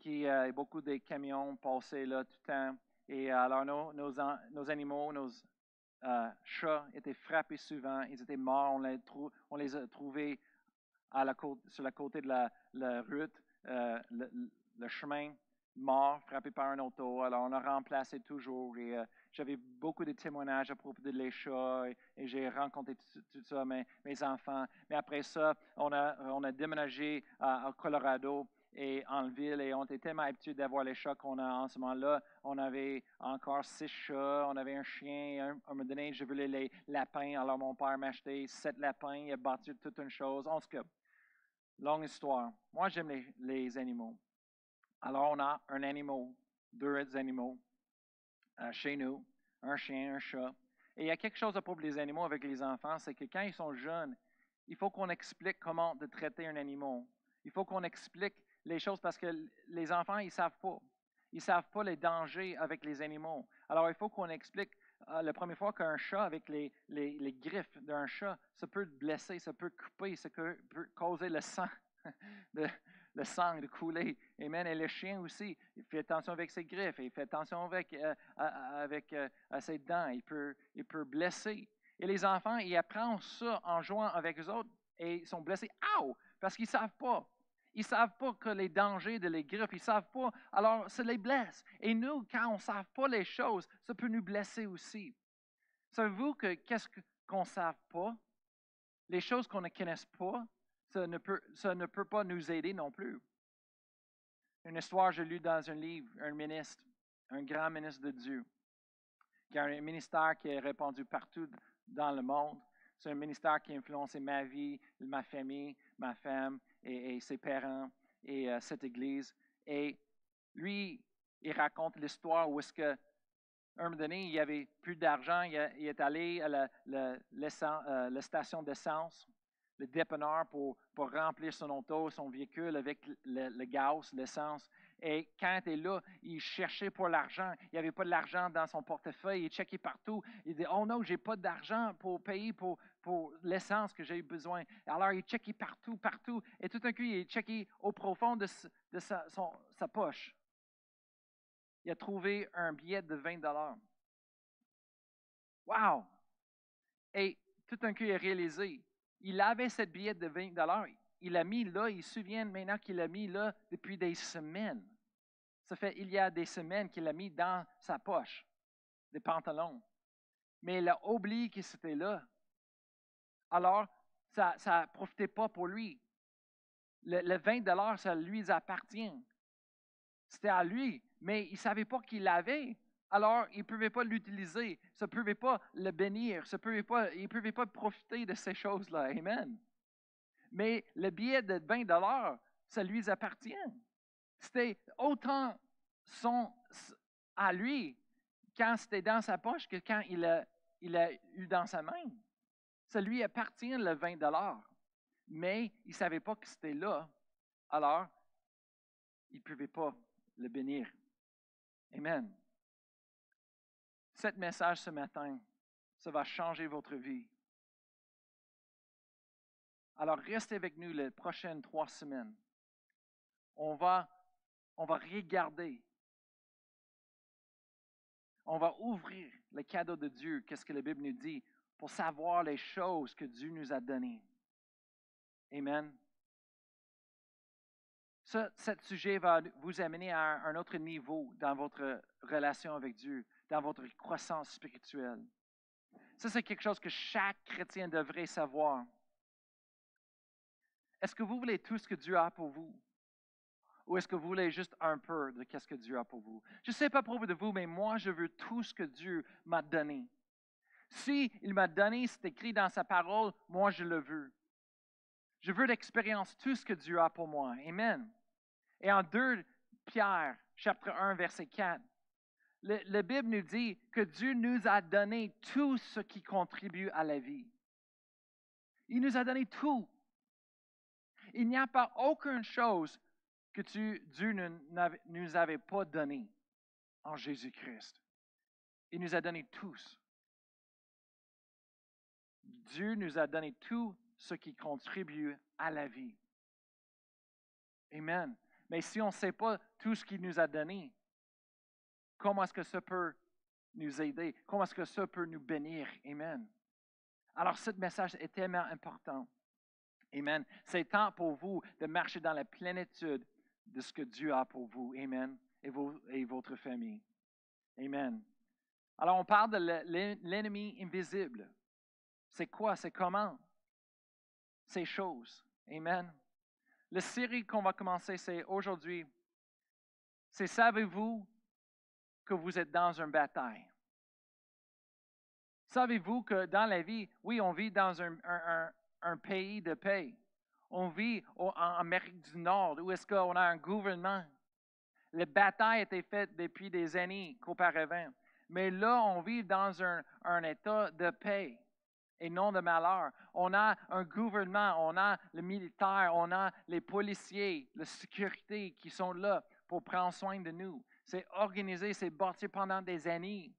qui euh, beaucoup de camions passaient là tout le temps. Et alors, nos, nos, animaux, nos euh, chats étaient frappés souvent. Ils étaient morts. On les, les a trouvés à sur la côté de la, route, euh, le, chemin mort, frappé par un auto. Alors, on a remplacé toujours. Et euh, j'avais beaucoup de témoignages à propos de les chats et, j'ai rencontré tout, ça, mes, mes, enfants. Mais après ça, on a, on a déménagé à, Colorado et en ville et on était tellement habitués d'avoir les chats qu'on a en ce moment-là. On avait encore six chats, on avait un chien. Un, un moment donné, je voulais les lapins. Alors, mon père m'a acheté sept lapins. Il a battu toute une chose. En tout cas, longue histoire. Moi, j'aime les, les animaux. Alors, on a un animal, deux animaux euh, chez nous, un chien, un chat. Et il y a quelque chose à propos des animaux avec les enfants, c'est que quand ils sont jeunes, il faut qu'on explique comment de traiter un animal. Il faut qu'on explique les choses parce que les enfants, ils ne savent pas. Ils ne savent pas les dangers avec les animaux. Alors, il faut qu'on explique euh, la première fois qu'un chat, avec les, les, les griffes d'un chat, ça peut blesser, ça peut couper, ça peut causer le sang [laughs] de, le sang de couler. Amen. Et le chien aussi, il fait attention avec ses griffes, il fait attention avec, euh, avec euh, ses dents, il peut, il peut blesser. Et les enfants, ils apprennent ça en jouant avec les autres et ils sont blessés. Aouh! Parce qu'ils ne savent pas. Ils ne savent pas que les dangers de les griffes, ils ne savent pas. Alors, ça les blesse. Et nous, quand on ne sait pas les choses, ça peut nous blesser aussi. Savez-vous que qu'est-ce qu'on ne sait pas? Les choses qu'on ne connaît pas, ça ne, peut, ça ne peut pas nous aider non plus. Une histoire, j'ai lu dans un livre, un ministre, un grand ministre de Dieu, qui a un ministère qui est répandu partout dans le monde. C'est un ministère qui a influencé ma vie, ma famille, ma femme et, ses parents et euh, cette Église. Et lui, il raconte l'histoire où est-ce que un moment donné, il n'y avait plus d'argent, il, est allé à euh, la station d'essence le dépanneur pour, pour, remplir son auto, son véhicule avec le, gaz, l'essence. Et quand il est là, il cherchait pour l'argent. Il n'y avait pas de l'argent dans son portefeuille. Il checkait partout. Il dit Oh non, j'ai pas d'argent pour payer pour, pour l'essence que j'ai besoin. Alors il checkait partout, partout. Et tout d'un coup, il checkait au profond de, sa poche. Il a trouvé un billet de 20 dollars. Wow! Et tout d'un coup, il a réalisé il avait cette billet de 20 dollars. Il l'a mis là, il se souvient maintenant qu'il l'a mis là depuis des semaines. Ça fait il y a des semaines qu'il l'a mis dans sa poche, des pantalons. Mais il a oublié que c'était là. Alors, ça ne profitait pas pour lui. Le, 20 dollars, ça lui appartient. C'était à lui, mais il ne savait pas qu'il l'avait alors il ne pouvait pas l'utiliser, il ne pouvait pas le bénir, il ne pouvait pas profiter de ces choses-là. Amen. Mais le billet de 20 dollars, ça lui appartient. C'était autant à lui quand c'était dans sa poche que quand il a, il a eu dans sa main. Ça lui appartient le 20 dollars. Mais il ne savait pas que c'était là. Alors, il ne pouvait pas le bénir. Amen. Cet message ce matin, ça va changer votre vie. Alors restez avec nous les prochaines trois semaines. On va, on va regarder. On va ouvrir le cadeau de Dieu, qu'est-ce que la Bible nous dit, pour savoir les choses que Dieu nous a données. Amen. Ce, sujet va vous amener à un autre niveau dans votre relation avec Dieu dans votre croissance spirituelle. Ça, c'est quelque chose que chaque chrétien devrait savoir. Est-ce que vous voulez tout ce que Dieu a pour vous? Ou est-ce que vous voulez juste un peu de ce que Dieu a pour vous? Je ne sais pas pour vous, mais moi, je veux tout ce que Dieu m'a donné. Si il m'a donné, c'est écrit dans sa parole, moi je le veux. Je veux l'expérience, tout ce que Dieu a pour moi. Amen. Et en 2 Pierre, chapitre 1, verset 4, la Bible nous dit que Dieu nous a donné tout ce qui contribue à la vie. Il nous a donné tout. Il n'y a pas aucune chose que Dieu ne nous avait pas donné en Jésus-Christ. Il nous a donné tous. Dieu nous a donné tout ce qui contribue à la vie. Amen. Mais si on ne sait pas tout ce qu'il nous a donné, comment est-ce que ça peut nous aider? Comment est-ce que ça peut nous bénir? Amen. Alors, ce message est tellement important. Amen. C'est temps pour vous de marcher dans la plénitude de ce que Dieu a pour vous. Amen. Et, votre famille. Amen. Alors, on parle de l'ennemi invisible. C'est quoi? C'est comment? Ces choses. Amen. La série qu'on va commencer, c'est aujourd'hui. C'est savez-vous que vous êtes dans une bataille? Savez-vous que dans la vie, oui, on vit dans un, pays de paix. On vit en Amérique du Nord où est-ce qu'on a un gouvernement? La bataille a été faite depuis des années qu'auparavant. Mais là, on vit dans un état de paix et non de malheur. On a un gouvernement, on a le militaire, on a les policiers, la sécurité qui sont là pour prendre soin de nous. C'est organisé, c'est bâti pendant des années.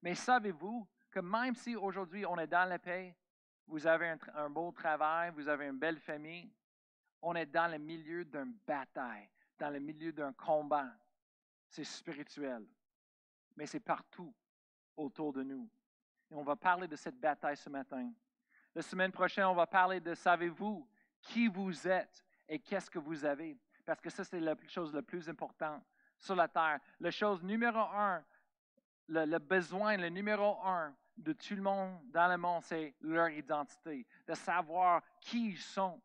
Mais savez-vous que même si aujourd'hui on est dans la paix, vous avez un, un beau travail, vous avez une belle famille, on est dans le milieu d'une bataille, dans le milieu d'un combat. C'est spirituel, mais c'est partout autour de nous. Et on va parler de cette bataille ce matin. La semaine prochaine, on va parler de savez-vous qui vous êtes et qu'est-ce que vous avez? Parce que ça, c'est la chose la plus importante sur la terre. La chose numéro un, le, besoin, le numéro un de tout le monde dans le monde, c'est leur identité, de savoir qui ils sont,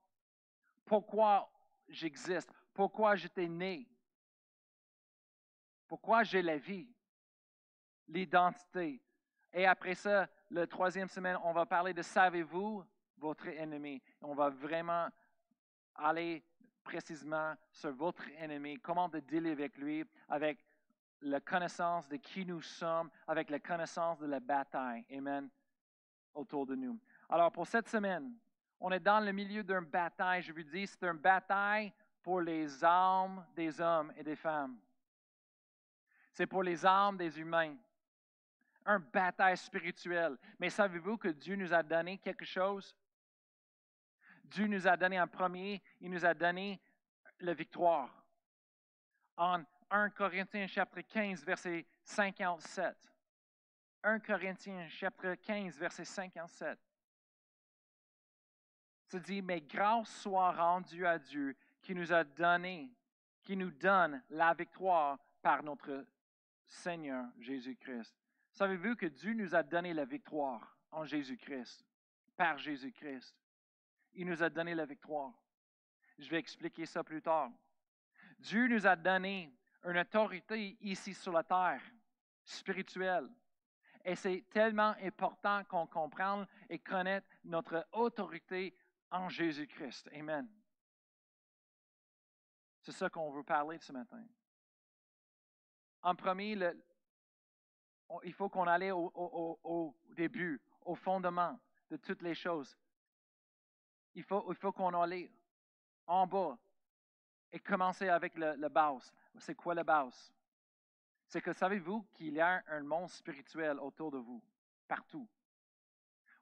pourquoi j'existe, pourquoi j'étais né, pourquoi j'ai la vie? L'identité. Et après ça, la troisième semaine, on va parler de savez-vous votre ennemi. On va vraiment aller précisément sur votre ennemi, comment de dealer avec lui, avec la connaissance de qui nous sommes, avec la connaissance de la bataille. Amen. Autour de nous. Alors, pour cette semaine, on est dans le milieu d'une bataille. Je vous dis, c'est une bataille pour les âmes des hommes et des femmes. C'est pour les âmes des humains un bataille spirituel. Mais savez-vous que Dieu nous a donné quelque chose? Dieu nous a donné en premier, il nous a donné la victoire. En 1 Corinthiens chapitre 15, verset 57. 1 Corinthiens chapitre 15, verset 57. Ça dit, mais grâce soit rendue à Dieu qui nous a donné, qui nous donne la victoire par notre Seigneur Jésus-Christ. Savez-vous que Dieu nous a donné la victoire en Jésus-Christ, par Jésus-Christ? Il nous a donné la victoire. Je vais expliquer ça plus tard. Dieu nous a donné une autorité ici sur la terre, spirituelle. Et c'est tellement important qu'on comprenne et connaisse notre autorité en Jésus-Christ. Amen. C'est ça qu'on veut parler ce matin. En premier, le, il faut qu'on aille au, début, au fondement de toutes les choses. Il faut, qu'on aille en bas et commencer avec le, le. C'est quoi le base? C'est que savez-vous qu'il y a un monde spirituel autour de vous, partout?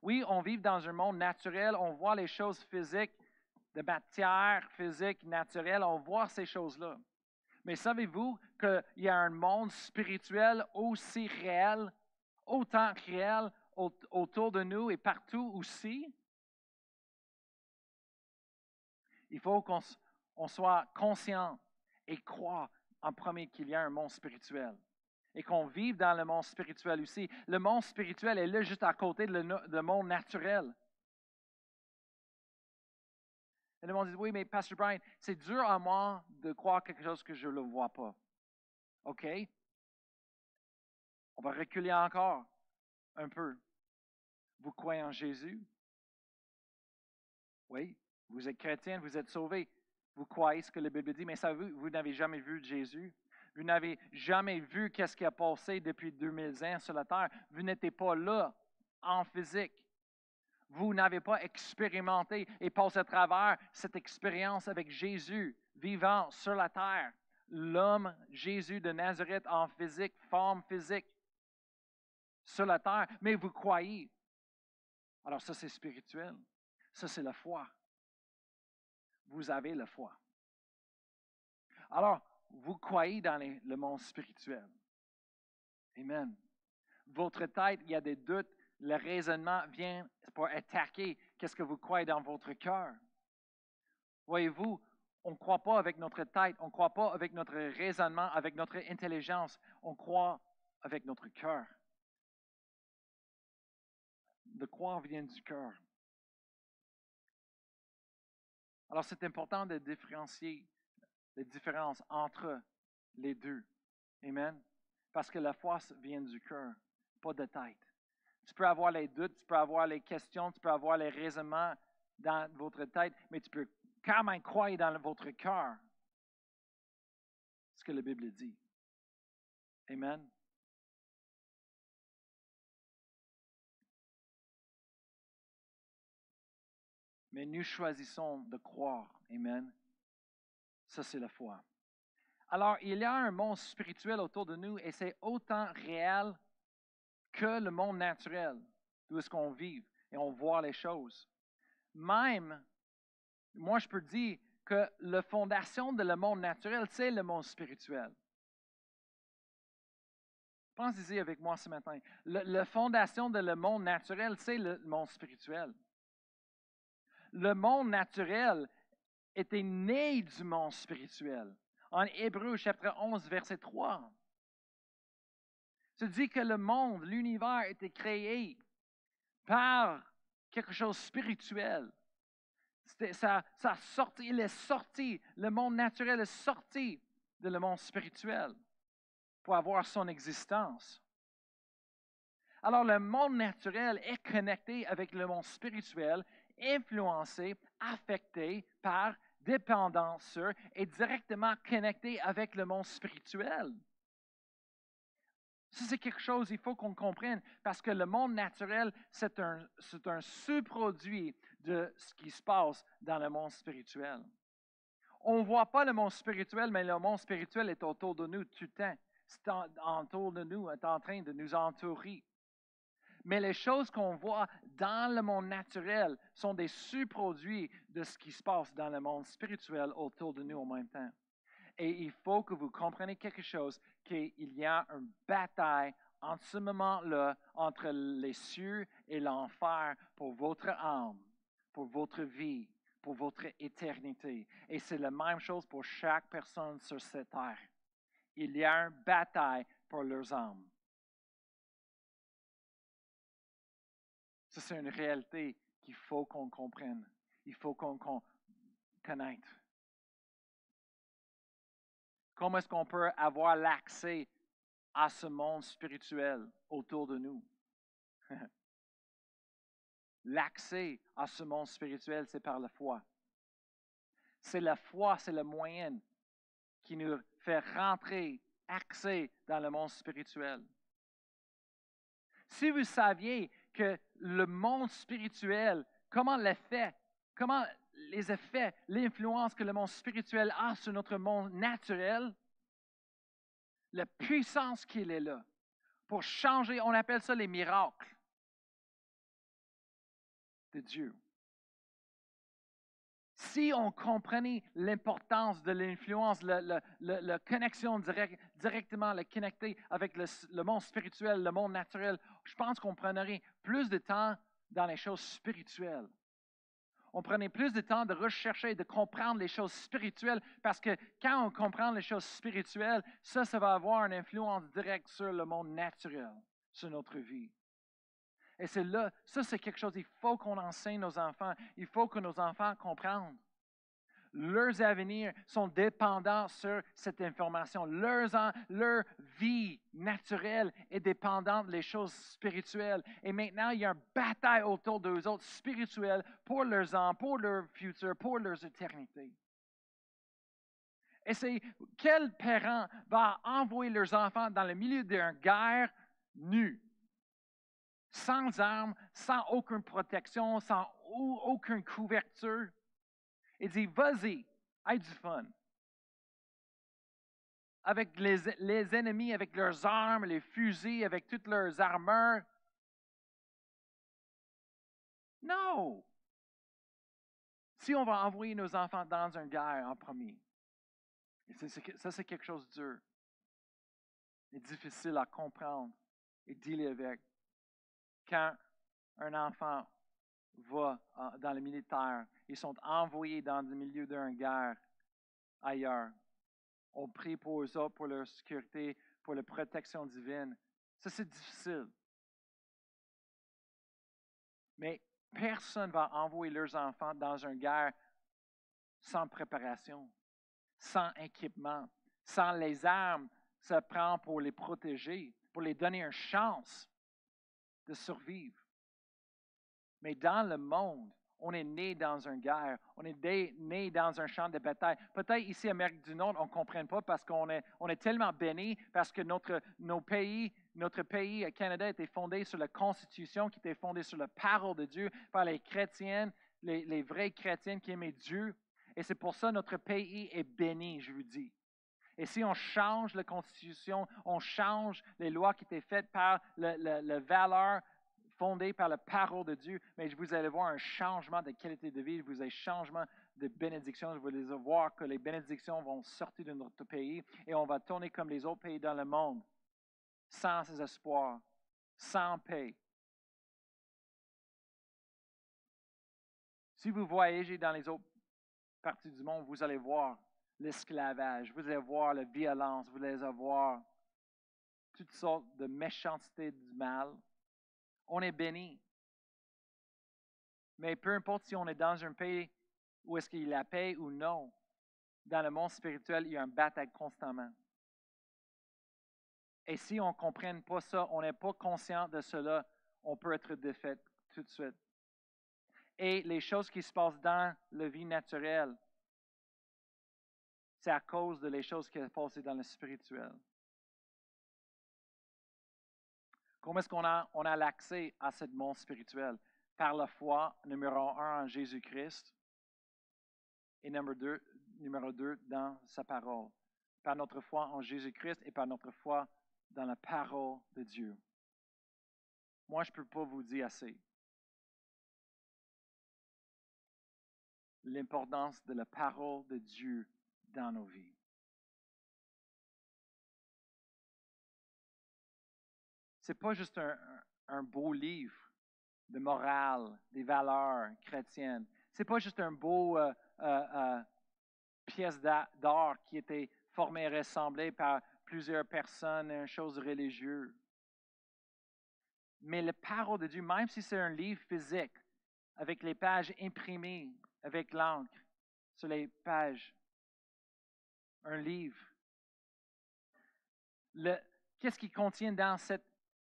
Oui, on vit dans un monde naturel, on voit les choses physiques, de matière physique, naturelle, on voit ces choses-là. Mais savez-vous qu'il y a un monde spirituel aussi réel, autant réel autour de nous et partout aussi? Il faut qu'on soit conscient et croit en premier qu'il y a un monde spirituel et qu'on vive dans le monde spirituel aussi. Le monde spirituel est là juste à côté du monde naturel. Et le monde dit, oui, mais Pastor Brian, c'est dur à moi de croire quelque chose que je ne vois pas. OK? On va reculer encore un peu. Vous croyez en Jésus? Oui, vous êtes chrétien, vous êtes sauvé. Vous croyez ce que la Bible dit, mais ça, vous, vous n'avez jamais vu Jésus. Vous n'avez jamais vu qu'est-ce qui a passé depuis 2000 ans sur la terre. Vous n'étiez pas là en physique. Vous n'avez pas expérimenté et passé à travers cette expérience avec Jésus vivant sur la terre. L'homme Jésus de Nazareth en physique, forme physique sur la terre. Mais vous croyez. Alors ça, c'est spirituel. Ça, c'est la foi. Vous avez la foi. Alors, vous croyez dans le monde spirituel. Amen. Votre tête, il y a des doutes, le raisonnement vient pour attaquer qu'est-ce que vous croyez dans votre cœur. Voyez-vous, on ne croit pas avec notre tête, on ne croit pas avec notre raisonnement, avec notre intelligence, on croit avec notre cœur. De croire vient du cœur. Alors c'est important de différencier les différences entre les deux. Amen. Parce que la foi vient du cœur, pas de tête. Tu peux avoir les doutes, tu peux avoir les questions, tu peux avoir les raisonnements dans votre tête, mais tu peux quand même croire dans votre cœur ce que la Bible dit. Amen. Mais nous choisissons de croire. Amen. Ça, c'est la foi. Alors, il y a un monde spirituel autour de nous et c'est autant réel que le monde naturel, d'où est-ce qu'on vit et on voit les choses. Même, moi, je peux dire que la fondation de le monde naturel, c'est le monde spirituel. Pensez-y avec moi ce matin. la fondation de le monde naturel, c'est le monde spirituel. Le monde naturel était né du monde spirituel. En Hébreu chapitre 11, verset 3. Se dit que le monde, l'univers était créé par quelque chose de spirituel. Ça, ça il est sorti, le monde naturel est sorti de le monde spirituel pour avoir son existence. Alors le monde naturel est connecté avec le monde spirituel, influencé, affecté par, dépendant sur et directement connecté avec le monde spirituel. Ça, c'est quelque chose qu'il faut qu'on comprenne parce que le monde naturel, c'est un, c'est un sous-produit de ce qui se passe dans le monde spirituel. On ne voit pas le monde spirituel, mais le monde spirituel est autour de nous tout le temps. C'est autour de nous, est en train de nous entourer. Mais les choses qu'on voit dans le monde naturel sont des sous-produits de ce qui se passe dans le monde spirituel autour de nous en même temps. Et il faut que vous compreniez quelque chose, qu'il y a une bataille en ce moment-là entre les cieux et l'enfer pour votre âme, pour votre vie, pour votre éternité. Et c'est la même chose pour chaque personne sur cette terre. Il y a une bataille pour leurs âmes. Ça, c'est une réalité qu'il faut qu'on comprenne. Il faut qu'on connaisse. Comment est-ce qu'on peut avoir l'accès à ce monde spirituel autour de nous? [laughs] L'accès à ce monde spirituel, c'est par la foi. C'est la foi, c'est le moyen qui nous fait rentrer, accès dans le monde spirituel. Si vous saviez que le monde spirituel, comment l'effet, comment les effets, l'influence que le monde spirituel a sur notre monde naturel, la puissance qu'il est là pour changer, on appelle ça les miracles de Dieu. Si on comprenait l'importance de l'influence, la, connexion directement, la connecter avec le, le, monde spirituel, le monde naturel, je pense qu'on prendrait plus de temps dans les choses spirituelles on prenait plus de temps de rechercher et de comprendre les choses spirituelles parce que quand on comprend les choses spirituelles, ça, ça va avoir une influence directe sur le monde naturel, sur notre vie. Et c'est là, ça c'est quelque chose, il faut qu'on enseigne nos enfants, il faut que nos enfants comprennent. Leurs avenirs sont dépendants sur cette information. Leurs leur vie naturelle est dépendante des choses spirituelles. Et maintenant, il y a une bataille autour d'eux autres spirituelle pour leurs ans, pour leur futur, pour leurs éternités. Et c'est quel parent va envoyer leurs enfants dans le milieu d'une guerre nus, sans armes, sans aucune protection, sans au- aucune couverture? Il dit, vas-y, aie du fun. Avec les, les ennemis, avec leurs armes, les fusils, avec toutes leurs armures. Non! Si on va envoyer nos enfants dans une guerre en premier, ça c'est quelque chose de dur et difficile à comprendre et dealer avec. Quand un enfant va dans le militaire, ils sont envoyés dans le milieu d'une guerre ailleurs. On prie pour eux pour leur sécurité, pour la protection divine. Ça, c'est difficile. Mais personne ne va envoyer leurs enfants dans une guerre sans préparation, sans équipement, sans les armes ça prend pour les protéger, pour les donner une chance de survivre. Mais dans le monde, on est né dans une guerre, on est né, dans un champ de bataille. Peut-être ici, Amérique du Nord, on ne comprend pas parce qu'on est, tellement béni, parce que notre, pays, notre pays, le Canada, était fondé sur la Constitution, qui était fondée sur la parole de Dieu, par les chrétiennes, les, les vrais chrétiens qui aimaient Dieu. Et c'est pour ça que notre pays est béni, je vous dis. Et si on change la Constitution, on change les lois qui étaient faites par la- la valeur fondée par la parole de Dieu, mais vous allez voir un changement de qualité de vie, vous allez un changement de bénédiction, vous allez voir que les bénédictions vont sortir de notre pays et on va tourner comme les autres pays dans le monde, sans espoir, sans paix. Si vous voyagez dans les autres parties du monde, vous allez voir l'esclavage, vous allez voir la violence, vous allez voir toutes sortes de méchanceté du mal. On est béni. Mais peu importe si on est dans un pays où est-ce qu'il a la paix ou non, dans le monde spirituel, il y a un bataille constamment. Et si on ne comprenne pas ça, on n'est pas conscient de cela, on peut être défait tout de suite. Et les choses qui se passent dans la vie naturelle, c'est à cause de les choses qui se passent dans le spirituel. Comment est-ce qu'on a, on a l'accès à ce monde spirituel? Par la foi, numéro un, en Jésus-Christ. Et numéro deux, numéro deux, dans sa parole. Par notre foi en Jésus-Christ et par notre foi dans la parole de Dieu. Moi, je ne peux pas vous dire assez. L'importance de la parole de Dieu dans nos vies. Ce n'est pas juste un, beau livre de morale, des valeurs chrétiennes. Ce n'est pas juste un beau euh, euh, euh, pièce d'a- d'art qui était formée et ressemblée par plusieurs personnes, une chose religieuse. Mais la parole de Dieu, même si c'est un livre physique, avec les pages imprimées, avec l'encre sur les pages, un livre, qu'est-ce qui contient dans ce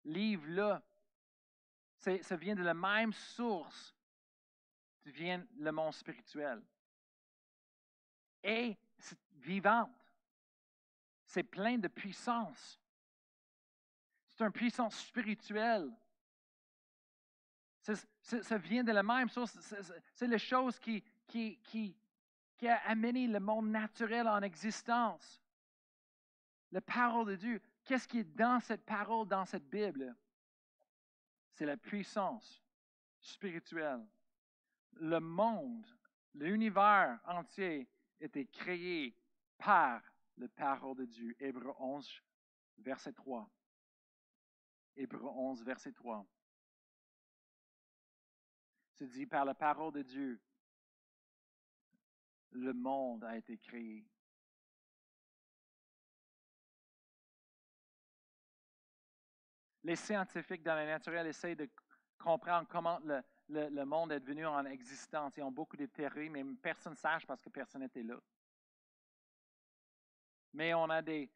livre-là? Ça vient de la même source qui vient le monde spirituel. Et c'est vivante. C'est plein de puissance. C'est une puissance spirituelle. Ça vient de la même source. C'est- les choses qui, qui a amené le monde naturel en existence. La parole de Dieu. Qu'est-ce qui est dans cette parole, dans cette Bible? C'est la puissance spirituelle. Le monde, l'univers entier était créé par la parole de Dieu. Hébreu 11, verset 3. Hébreu 11, verset 3. C'est dit par la parole de Dieu, le monde a été créé. Les scientifiques dans le naturel essayent de comprendre comment le, monde est devenu en existence. Ils ont beaucoup de théories, mais personne ne sache parce que personne n'était là. Mais on a des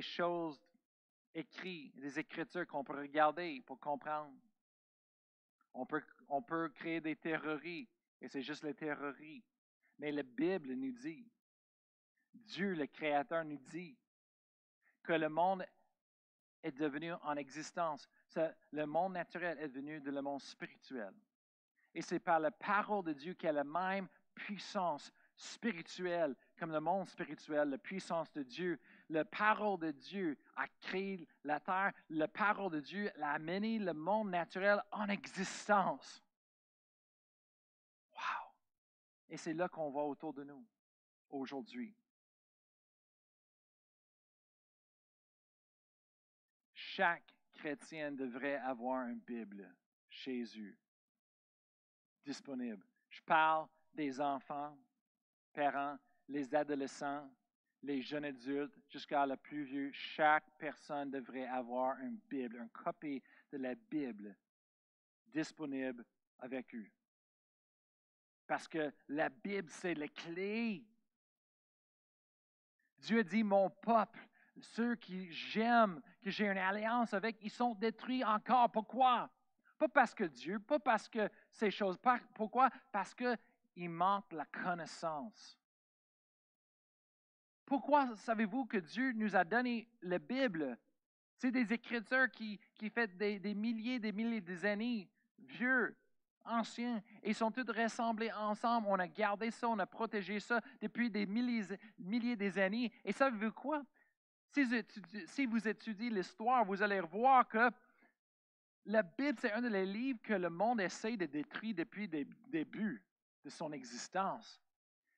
choses écrites, des écritures qu'on peut regarder pour comprendre. On peut, on peut créer des théories, et c'est juste les théories. Mais la Bible nous dit, Dieu, le Créateur, nous dit que le monde est devenu en existence. Ce- le monde naturel est devenu de le monde spirituel. Et c'est par la parole de Dieu qui a la même puissance spirituelle comme le monde spirituel, la puissance de Dieu. La parole de Dieu a créé la terre. La parole de Dieu a amené le monde naturel en existence. Wow! Et c'est là qu'on voit autour de nous aujourd'hui. Chaque chrétien devrait avoir une Bible chez eux, disponible. Je parle des enfants, parents, les adolescents, les jeunes adultes, jusqu'à le plus vieux. Chaque personne devrait avoir une Bible, une copie de la Bible disponible avec eux. Parce que la Bible, c'est la clé. Dieu dit, mon peuple, ceux qui j'aime, que j'ai une alliance avec, ils sont détruits encore. Pourquoi? Pas parce que Dieu, pas parce que ces choses. Pourquoi? Parce qu'il manque la connaissance. Pourquoi savez-vous que Dieu nous a donné la Bible? C'est des écritures qui, qui des, milliers, des milliers d'années, vieux, anciens, et ils sont tous rassemblés ensemble. On a gardé ça, on a protégé ça depuis des milliers, milliers des années. Et savez-vous quoi? Si vous étudiez, l'histoire, vous allez voir que la Bible, c'est un des livres que le monde essaie de détruire depuis le début de son existence.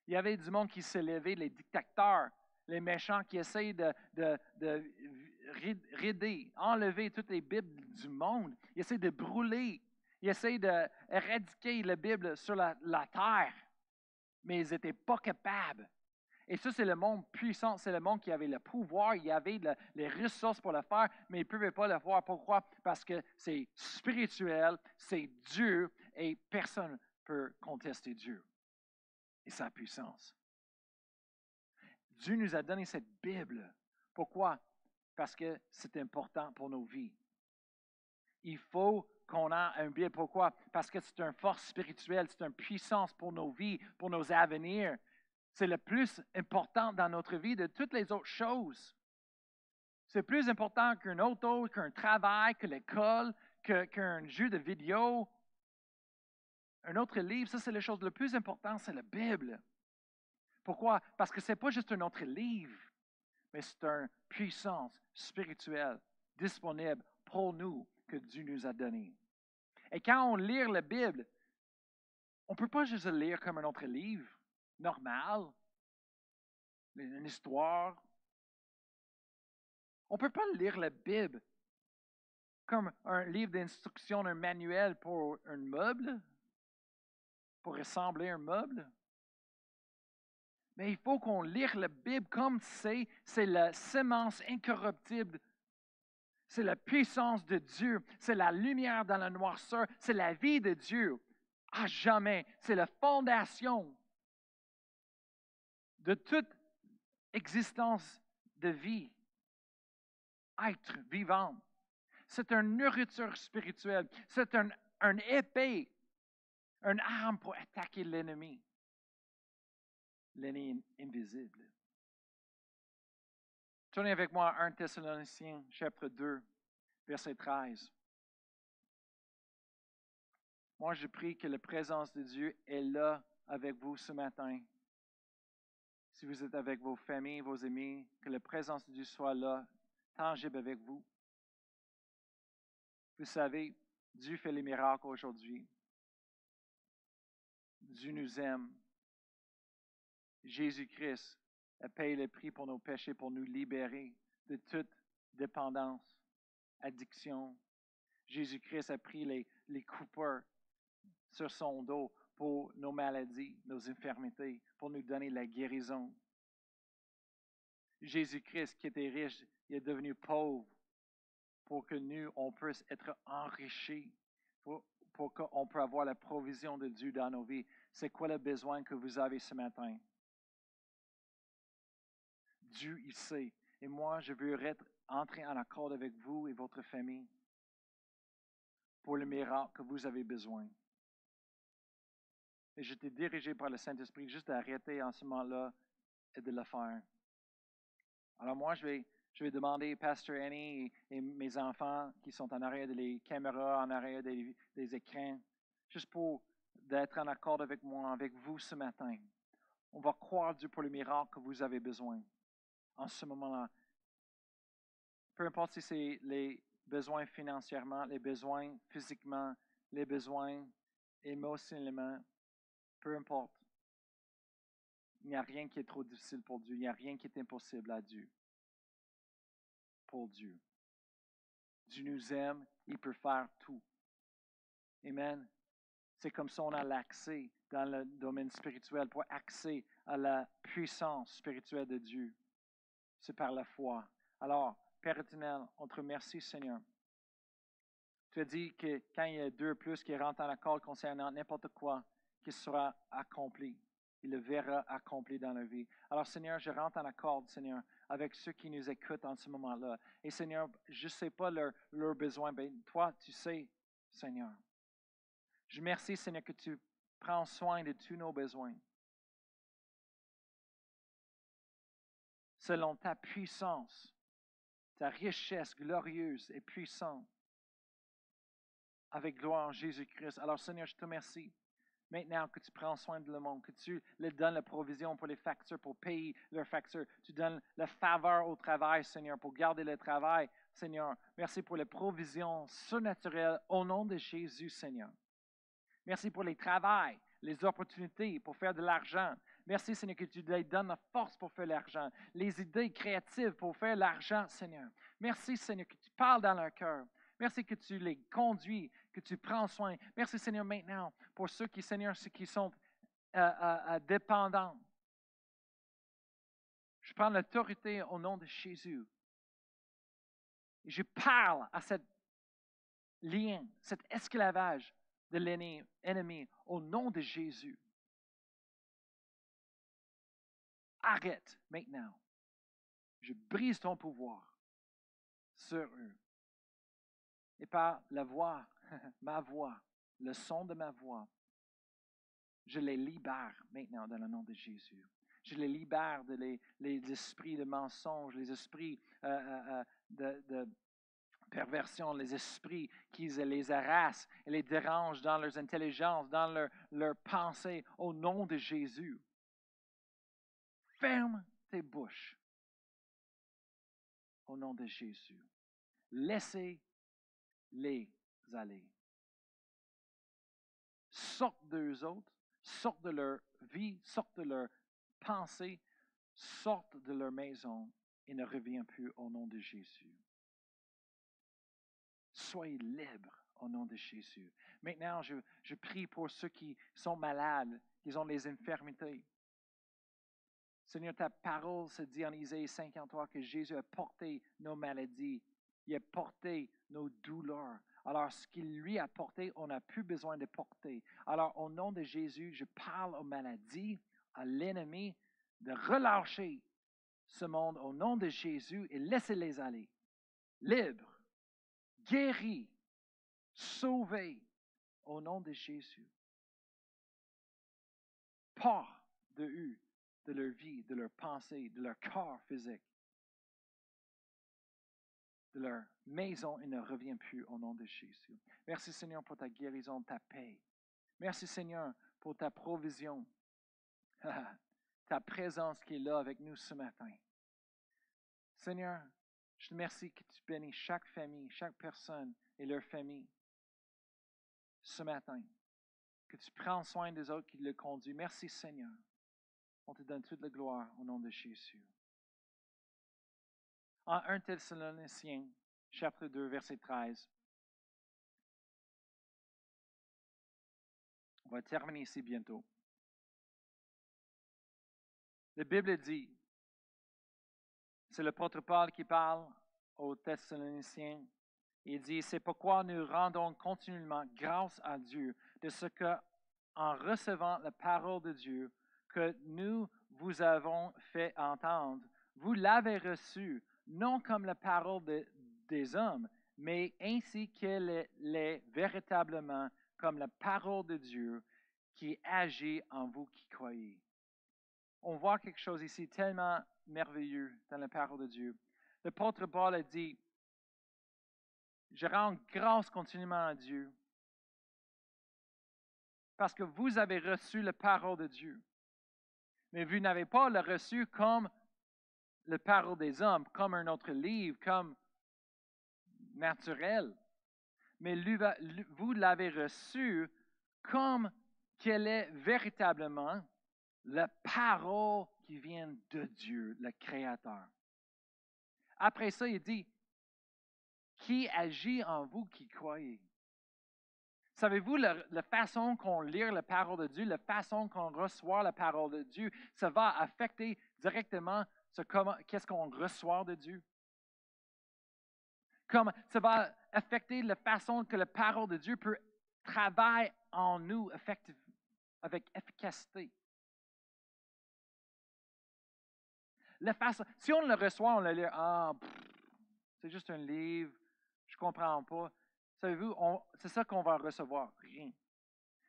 Il y avait du monde qui s'est levé, les dictateurs, les méchants qui essayent de, de, de rid- rider, enlever toutes les Bibles du monde. Ils essayent de brûler. Ils essayent d'éradiquer la Bible sur la, la terre. Mais ils n'étaient pas capables. Et ça, c'est le monde puissant, c'est le monde qui avait le pouvoir, il avait le- les ressources pour le faire, mais ils ne pouvaient pas le faire. Pourquoi? Parce que c'est spirituel, c'est Dieu, et personne ne peut contester Dieu et sa puissance. Dieu nous a donné cette Bible. Pourquoi? Parce que c'est important pour nos vies. Il faut qu'on ait une Bible. Pourquoi? Parce que c'est une force spirituelle, c'est une puissance pour nos vies, pour nos avenirs. C'est le plus important dans notre vie de toutes les autres choses. C'est plus important qu'un auto, qu'un travail, que l'école, qu'un jeu de vidéo. Un autre livre, ça c'est la chose le plus important, c'est la Bible. Pourquoi? Parce que ce n'est pas juste un autre livre, mais c'est une puissance spirituelle disponible pour nous que Dieu nous a donnée. Et quand on lit la Bible, on ne peut pas juste lire comme un autre livre normal, une histoire. On ne peut pas lire la Bible comme un livre d'instruction, un manuel pour un meuble, pour ressembler à un meuble. Mais il faut qu'on lire la Bible comme c'est, c'est la sémence incorruptible. C'est la puissance de Dieu. C'est la lumière dans la noirceur. C'est la vie de Dieu. À jamais. C'est la fondation de toute existence de vie. Être vivant. C'est une nourriture spirituelle. C'est un, un épée, une arme pour attaquer l'ennemi l'ennemi invisible. Tournez avec moi à 1 Thessaloniciens, chapitre 2, verset 13. Moi, je prie que la présence de Dieu est là avec vous ce matin. Si vous êtes avec vos familles, vos amis, que la présence de Dieu soit là, tangible avec vous. Vous savez, Dieu fait les miracles aujourd'hui. Dieu nous aime. Jésus-Christ a payé le prix pour nos péchés, pour nous libérer de toute dépendance, addiction. Jésus-Christ a pris les, les coupeurs sur son dos pour nos maladies, nos infirmités, pour nous donner la guérison. Jésus-Christ, qui était riche, il est devenu pauvre pour que nous, on puisse être enrichis, pour, qu'on puisse avoir la provision de Dieu dans nos vies. C'est quoi le besoin que vous avez ce matin? Dieu, il sait. Et moi, je veux être, entrer en accord avec vous et votre famille pour le miracle que vous avez besoin. Et j'étais dirigé par le Saint-Esprit juste d'arrêter en ce moment-là et de le faire. Alors moi, je vais, je vais demander Pastor Annie et, mes enfants qui sont en arrière des caméras, en arrière des, des écrans, juste pour d'être en accord avec moi, avec vous ce matin. On va croire Dieu pour le miracle que vous avez besoin en ce moment-là. Peu importe si c'est les besoins financièrement, les besoins physiquement, les besoins émotionnellement, peu importe. Il n'y a rien qui est trop difficile pour Dieu. Il n'y a rien qui est impossible à Dieu. Pour Dieu. Dieu nous aime, il peut faire tout. Amen. C'est comme ça qu'on a l'accès dans le domaine spirituel pour accès à la puissance spirituelle de Dieu. C'est par la foi. Alors, Père éternel, on te remercie, Seigneur. Tu as dit que quand il y a deux plus qui rentrent en accord concernant n'importe quoi qui sera accompli, il le verra accompli dans la vie. Alors, Seigneur, je rentre en accord, Seigneur, avec ceux qui nous écoutent en ce moment-là. Et Seigneur, je ne sais pas leurs leur besoins, mais toi, tu sais, Seigneur. Je remercie, Seigneur, que tu prends soin de tous nos besoins. Selon ta puissance, ta richesse glorieuse et puissante, avec gloire en Jésus-Christ. Alors, Seigneur, je te remercie. Maintenant que tu prends soin de le monde, que tu leur donnes la provision pour les factures, pour payer leurs factures, tu donnes la faveur au travail, Seigneur, pour garder le travail, Seigneur. Merci pour les provisions surnaturelles au nom de Jésus, Seigneur. Merci pour les travails, les opportunités pour faire de l'argent. Merci, Seigneur, que tu leur donnes la force pour faire l'argent, les idées créatives pour faire l'argent, Seigneur. Merci, Seigneur, que tu parles dans leur cœur. Merci que tu les conduis, que tu prends soin. Merci, Seigneur, maintenant, pour ceux qui, Seigneur, ceux qui sont euh, euh, euh, dépendants. Je prends l'autorité au nom de Jésus. Je parle à cet lien, cet esclavage de l'ennemi au nom de Jésus. Arrête maintenant. Je brise ton pouvoir sur eux. Et par la voix, [laughs] ma voix, le son de ma voix, je les libère maintenant dans le nom de Jésus. Je les libère de les, esprits de mensonge, les esprits euh, euh, euh, de, perversion, les esprits qui les harassent et les dérangent dans leurs intelligences, dans leurs leur pensées, au nom de Jésus. Ferme tes bouches au nom de Jésus. Laissez les aller. Sortent d'eux autres, sortent de leur vie, sortent de leur pensée, sortent de leur maison et ne reviennent plus au nom de Jésus. Soyez libres au nom de Jésus. Maintenant, je, je prie pour ceux qui sont malades, qui ont des infirmités. Seigneur, ta parole se dit en Isaïe 53 que Jésus a porté nos maladies il a porté nos douleurs. Alors, ce qu'il lui a porté, on n'a plus besoin de porter. Alors, au nom de Jésus, je parle aux maladies, à l'ennemi, de relâcher ce monde au nom de Jésus et laissez-les aller. Libres, guéris, sauvés au nom de Jésus. Pas de eux, de leur vie, de leur pensée, de leur corps physique de leur maison et ne revient plus au nom de Jésus. Merci Seigneur pour ta guérison, ta paix. Merci Seigneur pour ta provision, [laughs] ta présence qui est là avec nous ce matin. Seigneur, je te remercie que tu bénis chaque famille, chaque personne et leur famille ce matin. Que tu prends soin des autres qui le conduisent. Merci Seigneur. On te donne toute la gloire au nom de Jésus en 1 Thessaloniciens, chapitre 2, verset 13. On va terminer ici bientôt. La Bible dit, c'est le Paul qui parle aux Thessaloniciens, Il dit, c'est pourquoi nous rendons continuellement grâce à Dieu de ce que, en recevant la parole de Dieu que nous vous avons fait entendre, vous l'avez reçue, non comme la parole de- des hommes, mais ainsi qu'elle est- l'est véritablement comme la parole de Dieu qui agit en vous qui croyez. On voit quelque chose ici tellement merveilleux dans la parole de Dieu. L'apôtre Paul a dit, je rends grâce continuellement à Dieu parce que vous avez reçu la parole de Dieu. Mais vous n'avez pas le reçu comme la parole des hommes, comme un autre livre, comme naturel. Mais vous l'avez reçu comme qu'elle est véritablement la parole qui vient de Dieu, le Créateur. Après ça, il dit, qui agit en vous qui croyez. Savez-vous, la, façon qu'on lit la parole de Dieu, la façon qu'on reçoit la parole de Dieu, ça va affecter directement qu'est-ce qu'on reçoit de Dieu? Ça va affecter la façon que la parole de Dieu peut travailler en nous avec efficacité. La façon, si on le reçoit, on le lit, ah, c'est juste un livre, je comprends pas. Savez-vous, c'est ça qu'on va recevoir, rien.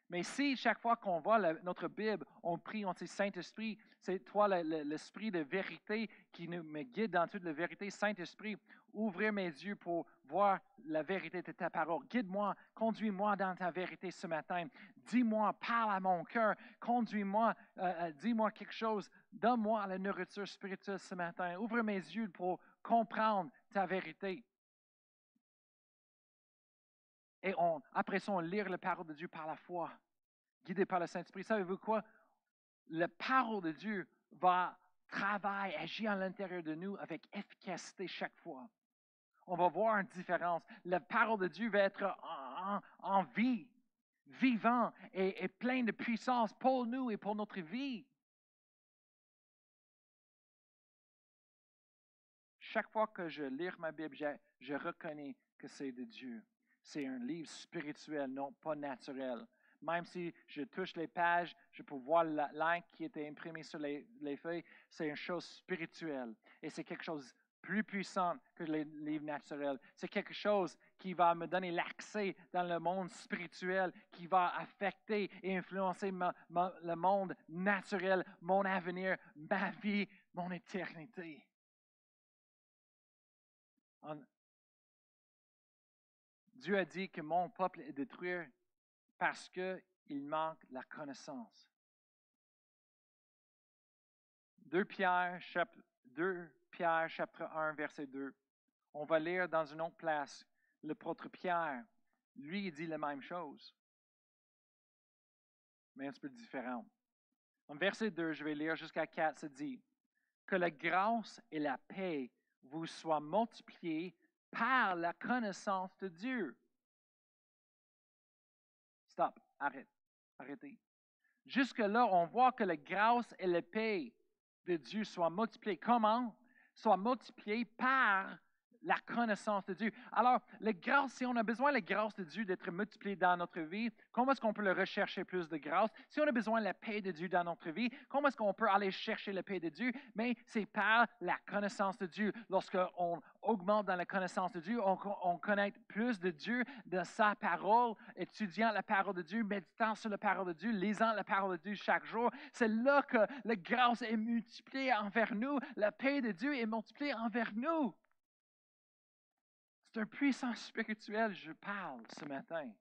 Mais si chaque fois qu'on voit notre Bible, on prie, on dit Saint-Esprit, c'est toi le- le- l'esprit de vérité qui nous, me guide dans toute la vérité. Saint-Esprit, ouvrir mes yeux pour voir la vérité de ta parole. Guide-moi, conduis-moi dans ta vérité ce matin. Dis-moi, parle à mon cœur, conduis-moi, euh, euh, dis-moi quelque chose. Donne-moi la nourriture spirituelle ce matin. Ouvre mes yeux pour comprendre ta vérité. Et après ça, on lit la parole de Dieu par la foi, guidé par le Saint-Esprit. Savez-vous quoi? La parole de Dieu va travailler, agir à l'intérieur de nous avec efficacité chaque fois. On va voir une différence. La parole de Dieu va être en, vie, vivant et, et plein de puissance pour nous et pour notre vie. Chaque fois que je lis ma Bible, je reconnais que c'est de Dieu. C'est un livre spirituel, non pas naturel. Même si je touche les pages, je peux voir la l'encre qui était imprimée sur les, les feuilles, c'est une chose spirituelle. Et c'est quelque chose plus puissant que les livres naturels. C'est quelque chose qui va me donner l'accès dans le monde spirituel, qui va affecter et influencer le monde naturel, mon avenir, ma vie, mon éternité. En- Dieu a dit que mon peuple est détruit parce qu'il manque la connaissance. 2 Pierre, chapitre, 2 Pierre, chapitre 1, verset 2. On va lire dans une autre place. Le prêtre Pierre, lui, il dit la même chose, mais un petit peu différent. En verset 2, je vais lire jusqu'à 4, ça dit Que la grâce et la paix vous soient multipliées par la connaissance de Dieu. Stop, arrête, arrêtez. Jusque-là, on voit que la grâce et la paix de Dieu soient multipliées. Comment? Soient multipliées par la connaissance de Dieu. Alors, la grâce, si on a besoin de la grâce de Dieu d'être multipliée dans notre vie, comment est-ce qu'on peut le rechercher plus de grâce? Si on a besoin de la paix de Dieu dans notre vie, comment est-ce qu'on peut aller chercher la paix de Dieu? Mais c'est par la connaissance de Dieu. Lorsqu'on augmente dans la connaissance de Dieu, on, on connaît plus de Dieu, de sa parole, étudiant la parole de Dieu, méditant sur la parole de Dieu, lisant la parole de Dieu chaque jour. C'est là que la grâce est multipliée envers nous, la paix de Dieu est multipliée envers nous. C'est un puissance spirituel, je parle ce matin.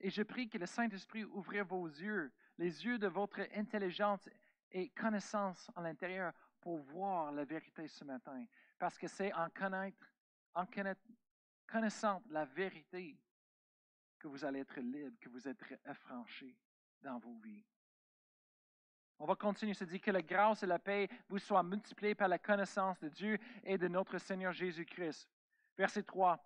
Et je prie que le Saint-Esprit ouvre vos yeux, les yeux de votre intelligence et connaissance à l'intérieur pour voir la vérité ce matin. Parce que c'est en, connaître, en connaissant la vérité que vous allez être libre, que vous êtes affranchis dans vos vies. On va continuer, se dit que la grâce et la paix vous soient multipliées par la connaissance de Dieu et de notre Seigneur Jésus-Christ. Verset 3.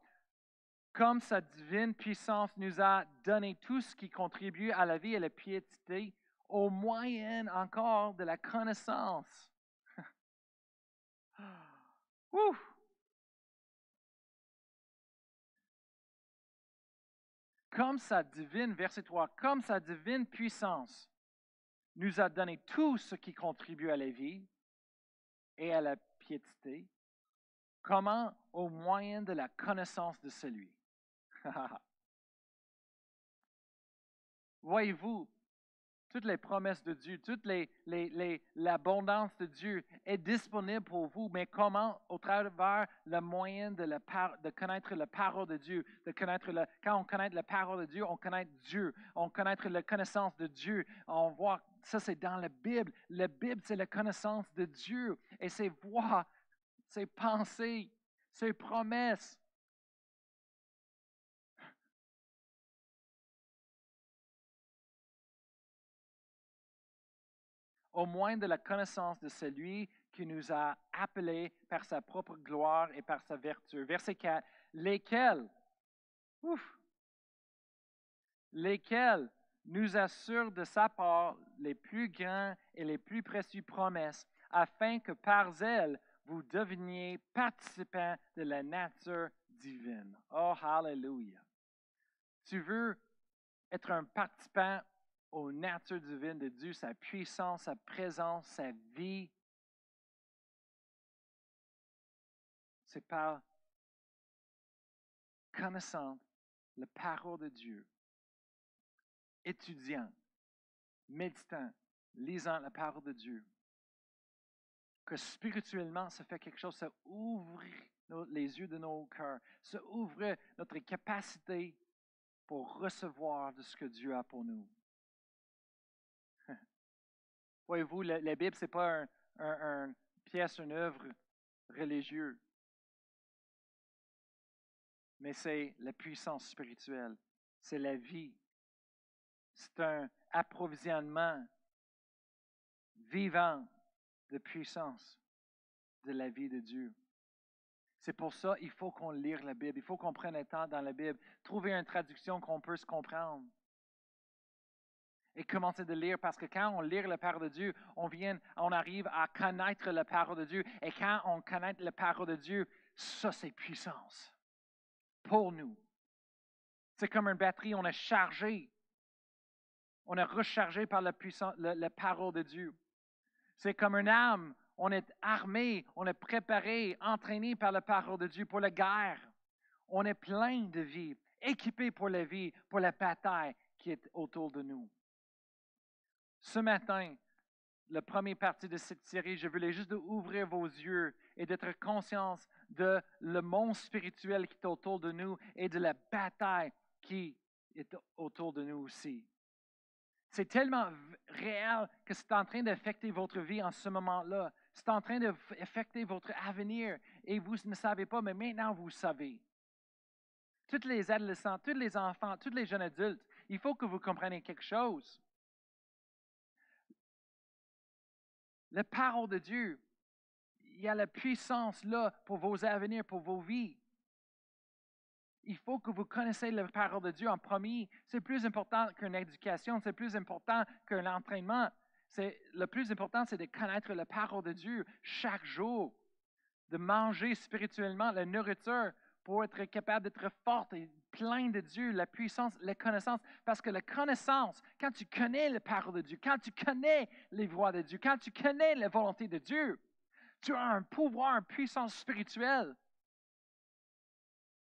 Comme sa divine puissance nous a donné tout ce qui contribue à la vie et à la piété, au moyen encore de la connaissance. [laughs] Ouh! Comme sa divine, verset comme sa divine puissance nous a donné tout ce qui contribue à la vie et à la piété, comment au moyen de la connaissance de celui. [laughs] Voyez-vous, toutes les promesses de Dieu, toute l'abondance de Dieu est disponible pour vous, mais comment au travers le moyen de, de connaître la parole de Dieu, de connaître le, quand on connaît la parole de Dieu, on connaît Dieu, on connaît la connaissance de Dieu, on voit, ça c'est dans la Bible, la Bible c'est la connaissance de Dieu et ses voix, ses pensées, ses promesses, au moins de la connaissance de celui qui nous a appelés par sa propre gloire et par sa vertu. Verset 4, lesquels, ouf, lesquels nous assurent de sa part les plus grands et les plus précieuses promesses, afin que par elles vous deveniez participants de la nature divine. Oh, hallelujah. Tu veux être un participant aux natures divines de Dieu, sa puissance, sa présence, sa vie? C'est par connaissant la parole de Dieu, étudiant, méditant, lisant la parole de Dieu, que spirituellement, ça fait quelque chose, ça ouvre les yeux de nos cœurs, ça ouvre notre capacité pour recevoir de ce que Dieu a pour nous. [laughs] Voyez-vous, la, Bible, ce n'est pas une pièce, une œuvre religieuse, mais c'est la puissance spirituelle, c'est la vie. C'est un approvisionnement vivant de puissance de la vie de Dieu. C'est pour ça qu'il faut qu'on lire la Bible, il faut qu'on prenne le temps dans la Bible, trouver une traduction qu'on peut se comprendre et commencer de lire parce que quand on lit la parole de Dieu, on vient, on arrive à connaître la parole de Dieu. Et quand on connaît la parole de Dieu, ça c'est puissance pour nous. C'est comme une batterie, on est chargé. On est rechargé par la, puissance, la, parole de Dieu. C'est comme une âme, on est armé, on est préparé, entraîné par la parole de Dieu pour la guerre. On est plein de vie, équipé pour la vie, pour la bataille qui est autour de nous. Ce matin, la première partie de cette série, je voulais juste ouvrir vos yeux et d'être conscience de le monde spirituel qui est autour de nous et de la bataille qui est autour de nous aussi. C'est tellement réel que c'est en train d'affecter votre vie en ce moment-là. C'est en train d'affecter votre avenir et vous ne savez pas, mais maintenant vous savez. Toutes les adolescents, tous les enfants, tous les jeunes adultes, il faut que vous compreniez quelque chose. la parole de Dieu. Il y a la puissance là pour vos avenirs, pour vos vies. Il faut que vous connaissiez la parole de Dieu en premier. C'est plus important qu'une éducation, c'est plus important qu'un entraînement. C'est, le plus important, c'est de connaître la parole de Dieu chaque jour, de manger spirituellement la nourriture pour être capable d'être forte et plein de Dieu, la puissance, la connaissance. Parce que la connaissance, quand tu connais la parole de Dieu, quand tu connais les voies de Dieu, quand tu connais la volonté de Dieu, tu as un pouvoir, une puissance spirituelle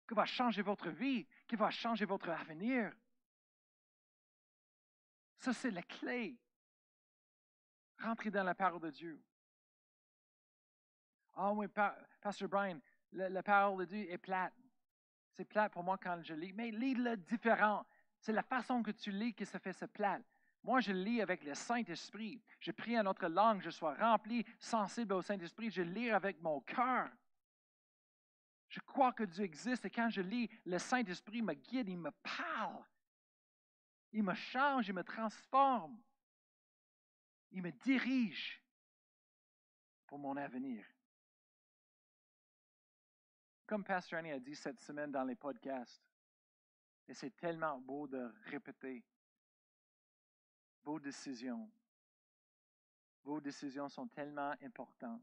qui va changer votre vie, qui va changer votre avenir. Ça, c'est la clé. Rentrer dans la parole de Dieu. Ah oui, Pasteur Brian, la, parole de Dieu est plate. C'est plate pour moi quand je lis. Mais lis-le différent. C'est la façon que tu lis que ça fait ce plate. Moi, je lis avec le Saint-Esprit. Je prie en notre langue, je sois rempli, sensible au Saint-Esprit. Je lis avec mon cœur. Je crois que Dieu existe et quand je lis, le Saint-Esprit me guide, il me parle. Il me change, il me transforme. Il me dirige pour mon avenir. Comme Pastor Annie a dit cette semaine dans les podcasts, et c'est tellement beau de répéter, vos décisions, vos décisions sont tellement importantes.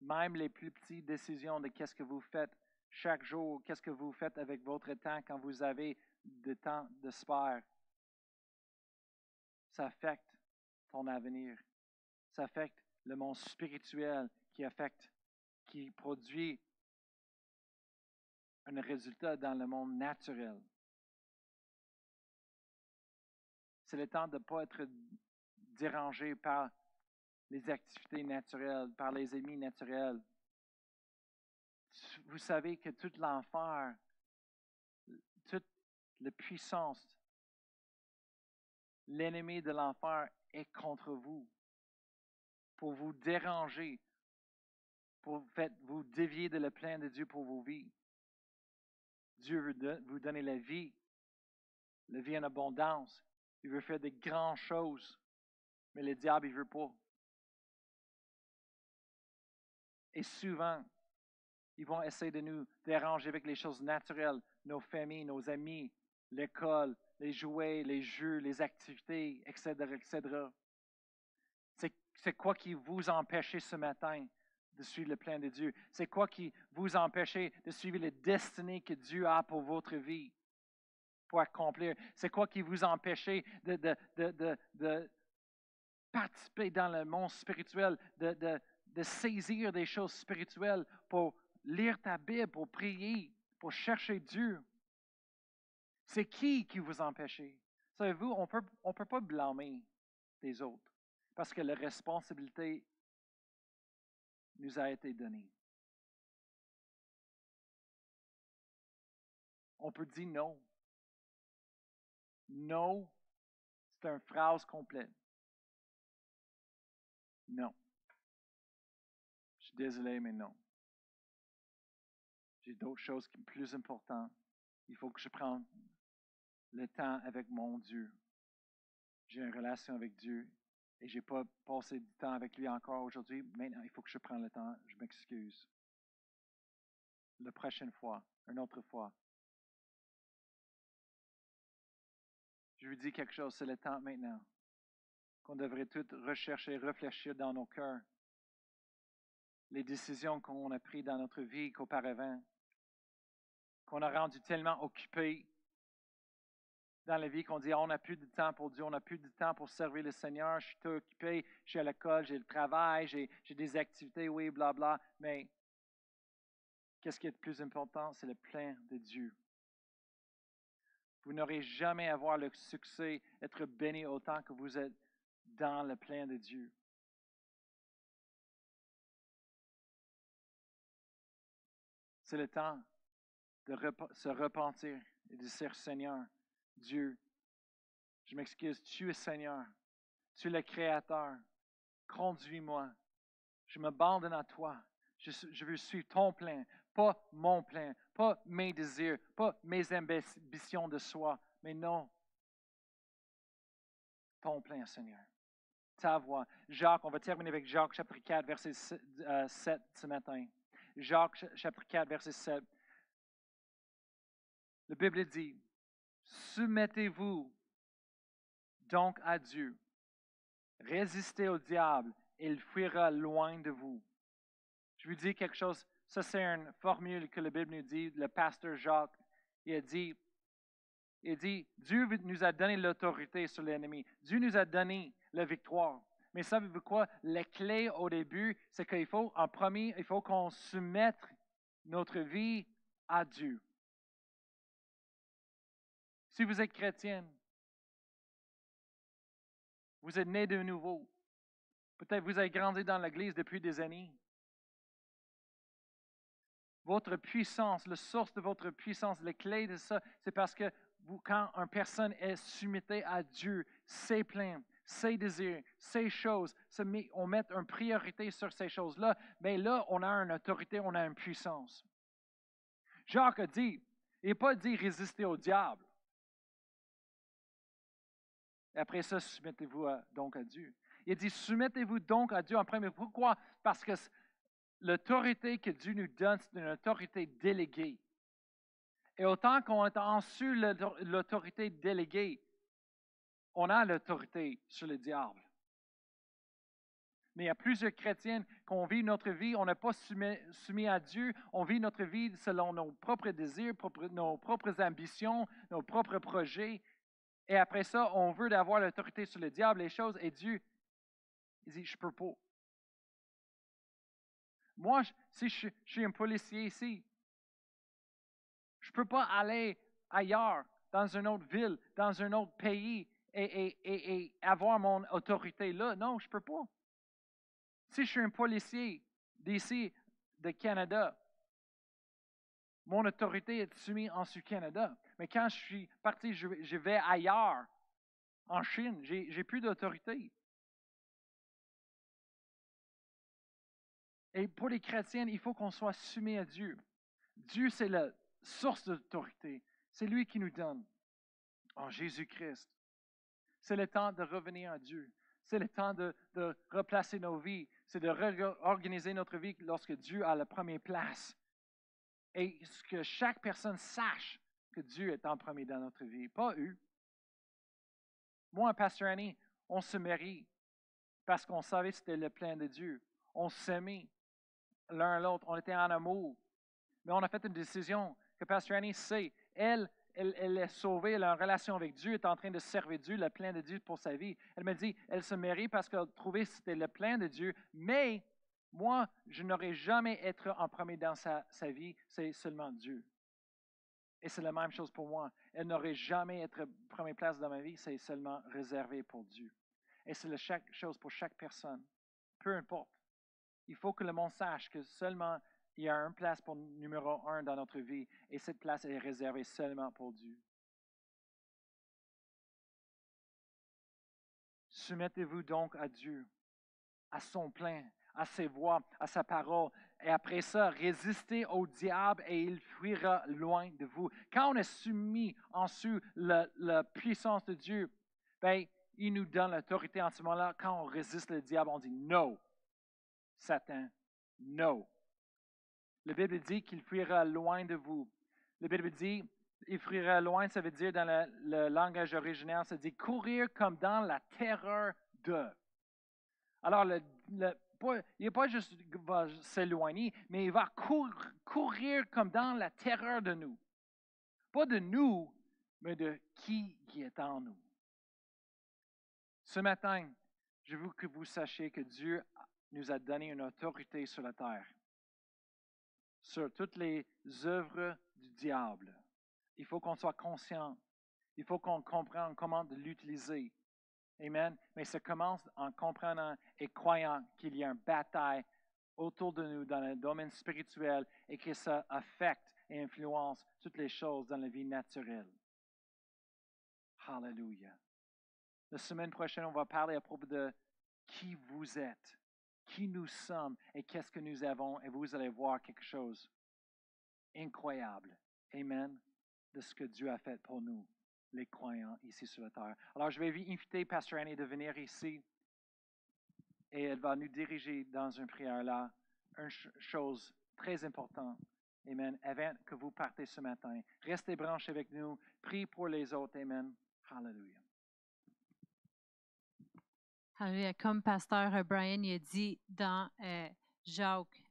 Même les plus petites décisions de qu'est-ce que vous faites chaque jour? Qu'est-ce que vous faites avec votre temps quand vous avez de temps de spare? Ça affecte ton avenir. Ça affecte le monde spirituel qui affecte, qui produit un résultat dans le monde naturel. C'est le temps de ne pas être dérangé par les activités naturelles, par les ennemis naturels. Vous savez que tout l'enfer, toute la puissance, l'ennemi de l'enfer est contre vous pour vous déranger, pour vous dévier de le plein de Dieu pour vos vies. Dieu veut vous donner la vie, la vie en abondance. Il veut faire de grandes choses, mais le diable, il veut pas. Et souvent, ils vont essayer de nous déranger avec les choses naturelles, nos familles, nos amis, l'école, les jouets, les jeux, les activités, etc., etc. C'est quoi qui vous empêche ce matin de suivre le plan de Dieu? C'est quoi qui vous empêche de suivre les destinées que Dieu a pour votre vie, pour accomplir? C'est quoi qui vous empêche de, de, de, de, participer dans le monde spirituel, de, de saisir des choses spirituelles pour lire ta Bible, pour prier, pour chercher Dieu. C'est qui qui vous empêche? Savez-vous, on peut, ne on peut pas blâmer les autres parce que la responsabilité nous a été donnée. On peut dire non. Non, c'est une phrase complète. Non. Je suis désolé, mais non. J'ai d'autres choses qui sont plus importantes. Il faut que je prenne le temps avec mon Dieu. J'ai une relation avec Dieu et je n'ai pas passé du temps avec lui encore aujourd'hui. Maintenant, il faut que je prenne le temps. Je m'excuse. La prochaine fois, une autre fois. Je lui dis quelque chose, c'est le temps maintenant qu'on devrait tout rechercher, réfléchir dans nos cœurs. Les décisions qu'on a prises dans notre vie qu'auparavant, qu'on a rendu tellement occupés dans la vie qu'on dit on n'a plus de temps pour Dieu, on n'a plus de temps pour servir le Seigneur, je suis tout occupé, je suis à l'école, j'ai le travail, j'ai, des activités, oui, blabla. Bla. Mais qu'est-ce qui est le plus important? C'est le plein de Dieu. Vous n'aurez jamais à avoir le succès, être béni autant que vous êtes dans le plein de Dieu. C'est le temps de se repentir et de dire Seigneur, Dieu, je m'excuse, tu es Seigneur, tu es le Créateur, conduis-moi, je m'abandonne à toi, je, veux suivre ton plein, pas mon plein, pas mes désirs, pas mes ambitions de soi, mais non, ton plein, Seigneur. Ta voix. Jacques, on va terminer avec Jacques chapitre 4, verset 7 euh, ce matin. Jacques chapitre 4, verset 7. La Bible dit, Soumettez-vous donc à Dieu. Résistez au diable, il fuira loin de vous. Je vous dis quelque chose, ça c'est une formule que la Bible nous dit, le pasteur Jacques, il a dit, il dit, Dieu nous a donné l'autorité sur l'ennemi. Dieu nous a donné la victoire. Mais savez-vous quoi? La clé au début, c'est qu'il faut, en premier, il faut qu'on soumette notre vie à Dieu. Si vous êtes chrétienne, vous êtes né de nouveau. Peut-être vous avez grandi dans l'Église depuis des années. Votre puissance, la source de votre puissance, la clé de ça, c'est parce que quand une personne est soumise à Dieu, ses plans, ses désirs, ses choses, on met une priorité sur ces choses-là, mais là, on a une autorité, on a une puissance. Jacques a dit, il n'a pas dit résister au diable. Et après ça, soumettez-vous donc à Dieu. Il dit, soumettez-vous donc à Dieu en premier. Pourquoi? Parce que l'autorité que Dieu nous donne, c'est une autorité déléguée. Et autant qu'on est en l'autorité déléguée, on a l'autorité sur le diable. Mais il y a plusieurs chrétiens qu'on vit notre vie, on n'est pas soumis, à Dieu, on vit notre vie selon nos propres désirs, nos propres ambitions, nos propres projets. Et après ça, on veut avoir l'autorité sur le diable, les choses, et Dieu, il dit, je peux pas. Moi, si je, suis- un policier ici, je ne peux pas aller ailleurs, dans une autre ville, dans un autre pays, et- et avoir mon autorité là. Non, je ne peux pas. Si je suis un policier d'ici, de Canada, mon autorité est soumise en sur Canada. Mais quand je suis parti, je, vais ailleurs, en Chine, j'ai j'ai plus d'autorité. Et pour les chrétiens, il faut qu'on soit soumis à Dieu. Dieu, c'est la source d'autorité. C'est lui qui nous donne. En Jésus-Christ. C'est le temps de revenir à Dieu. C'est le temps de, de replacer nos vies. C'est de réorganiser notre vie lorsque Dieu a la première place. Et ce que chaque personne sache que Dieu est en premier dans notre vie, pas eux. Moi, Pasteur Annie, on se marie parce qu'on savait que c'était le plan de Dieu. On s'aimait l'un l'autre. On était en amour. Mais on a fait une décision que Pasteur Annie sait. Elle, elle, est sauvée, elle a une relation avec Dieu, elle est en train de servir Dieu, le plan de Dieu pour sa vie. Elle me dit, elle se marie parce qu'elle trouvait que c'était le plan de Dieu, mais moi, je n'aurais jamais être en premier dans sa, sa vie, c'est seulement Dieu. Et c'est la même chose pour moi. Elle n'aurait jamais être première place dans ma vie, c'est seulement réservé pour Dieu. Et c'est la chaque chose pour chaque personne. Peu importe. Il faut que le monde sache que seulement il y a une place pour numéro un dans notre vie et cette place est réservée seulement pour Dieu. Soumettez-vous donc à Dieu, à son plein, à ses voies, à sa parole. Et après ça, résistez au diable et il fuira loin de vous. Quand on est soumis en dessous la, la puissance de Dieu, ben, il nous donne l'autorité en ce moment-là. Quand on résiste le diable, on dit non. Satan, non. La Bible dit qu'il fuira loin de vous. La Bible dit, il fuira loin, ça veut dire dans le, langage original, ça dit courir comme dans la terreur de. Alors, le, pas- il pas juste s'éloigner, mais il va cour- courir comme dans la terreur de nous. Pas de nous, mais de qui qui est en nous. Ce matin, je veux que vous sachiez que Dieu nous a donné une autorité sur la terre, sur toutes les œuvres du diable. Il faut qu'on soit conscient. Il faut qu'on comprenne comment l'utiliser. Amen. Mais ça commence en comprenant et croyant qu'il y a une bataille autour de nous dans le domaine spirituel et que ça affecte et influence toutes les choses dans la vie naturelle. Hallelujah. La semaine prochaine, on va parler à propos de qui vous êtes, qui nous sommes et qu'est-ce que nous avons. Et vous allez voir quelque chose incroyable. Amen. De ce que Dieu a fait pour nous, les croyants ici sur la terre. Alors, je vais inviter Pastor Annie de venir ici et elle va nous diriger dans une prière là. Une ch- chose très importante. Amen. Avant que vous partez ce matin, restez branchés avec nous. Prie pour les autres. Amen. Hallelujah. Alléluia. Comme pasteur Brian a dit dans euh, Jacques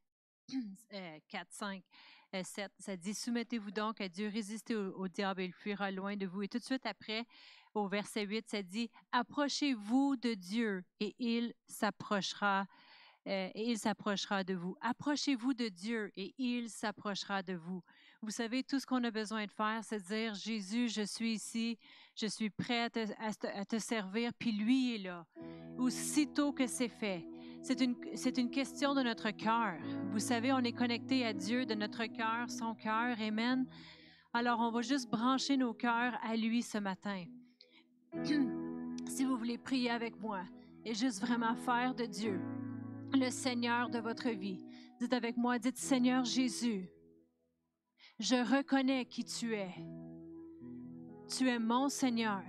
[clears throat] euh, 4, 5, euh, 7, ça dit Soumettez-vous donc à Dieu, résistez au, diable il fuira loin de vous. Et tout de suite après, au verset 8, ça dit Approchez-vous de Dieu et il s'approchera. euh, il s'approchera de vous. Approchez-vous de Dieu et il s'approchera de vous. Vous savez, tout ce qu'on a besoin de faire, c'est de dire, Jésus, je suis ici, je suis prêt à te- à te servir, puis lui est là. Aussitôt que c'est fait, c'est une, c'est une question de notre cœur. Vous savez, on est connecté à Dieu de notre cœur, son cœur. Amen. Alors, on va juste brancher nos cœurs à lui ce matin. [clears throat] si vous voulez prier avec moi et juste vraiment faire de Dieu le Seigneur de votre vie, dites avec moi, dites Seigneur Jésus, je reconnais qui tu es. Tu es mon Seigneur,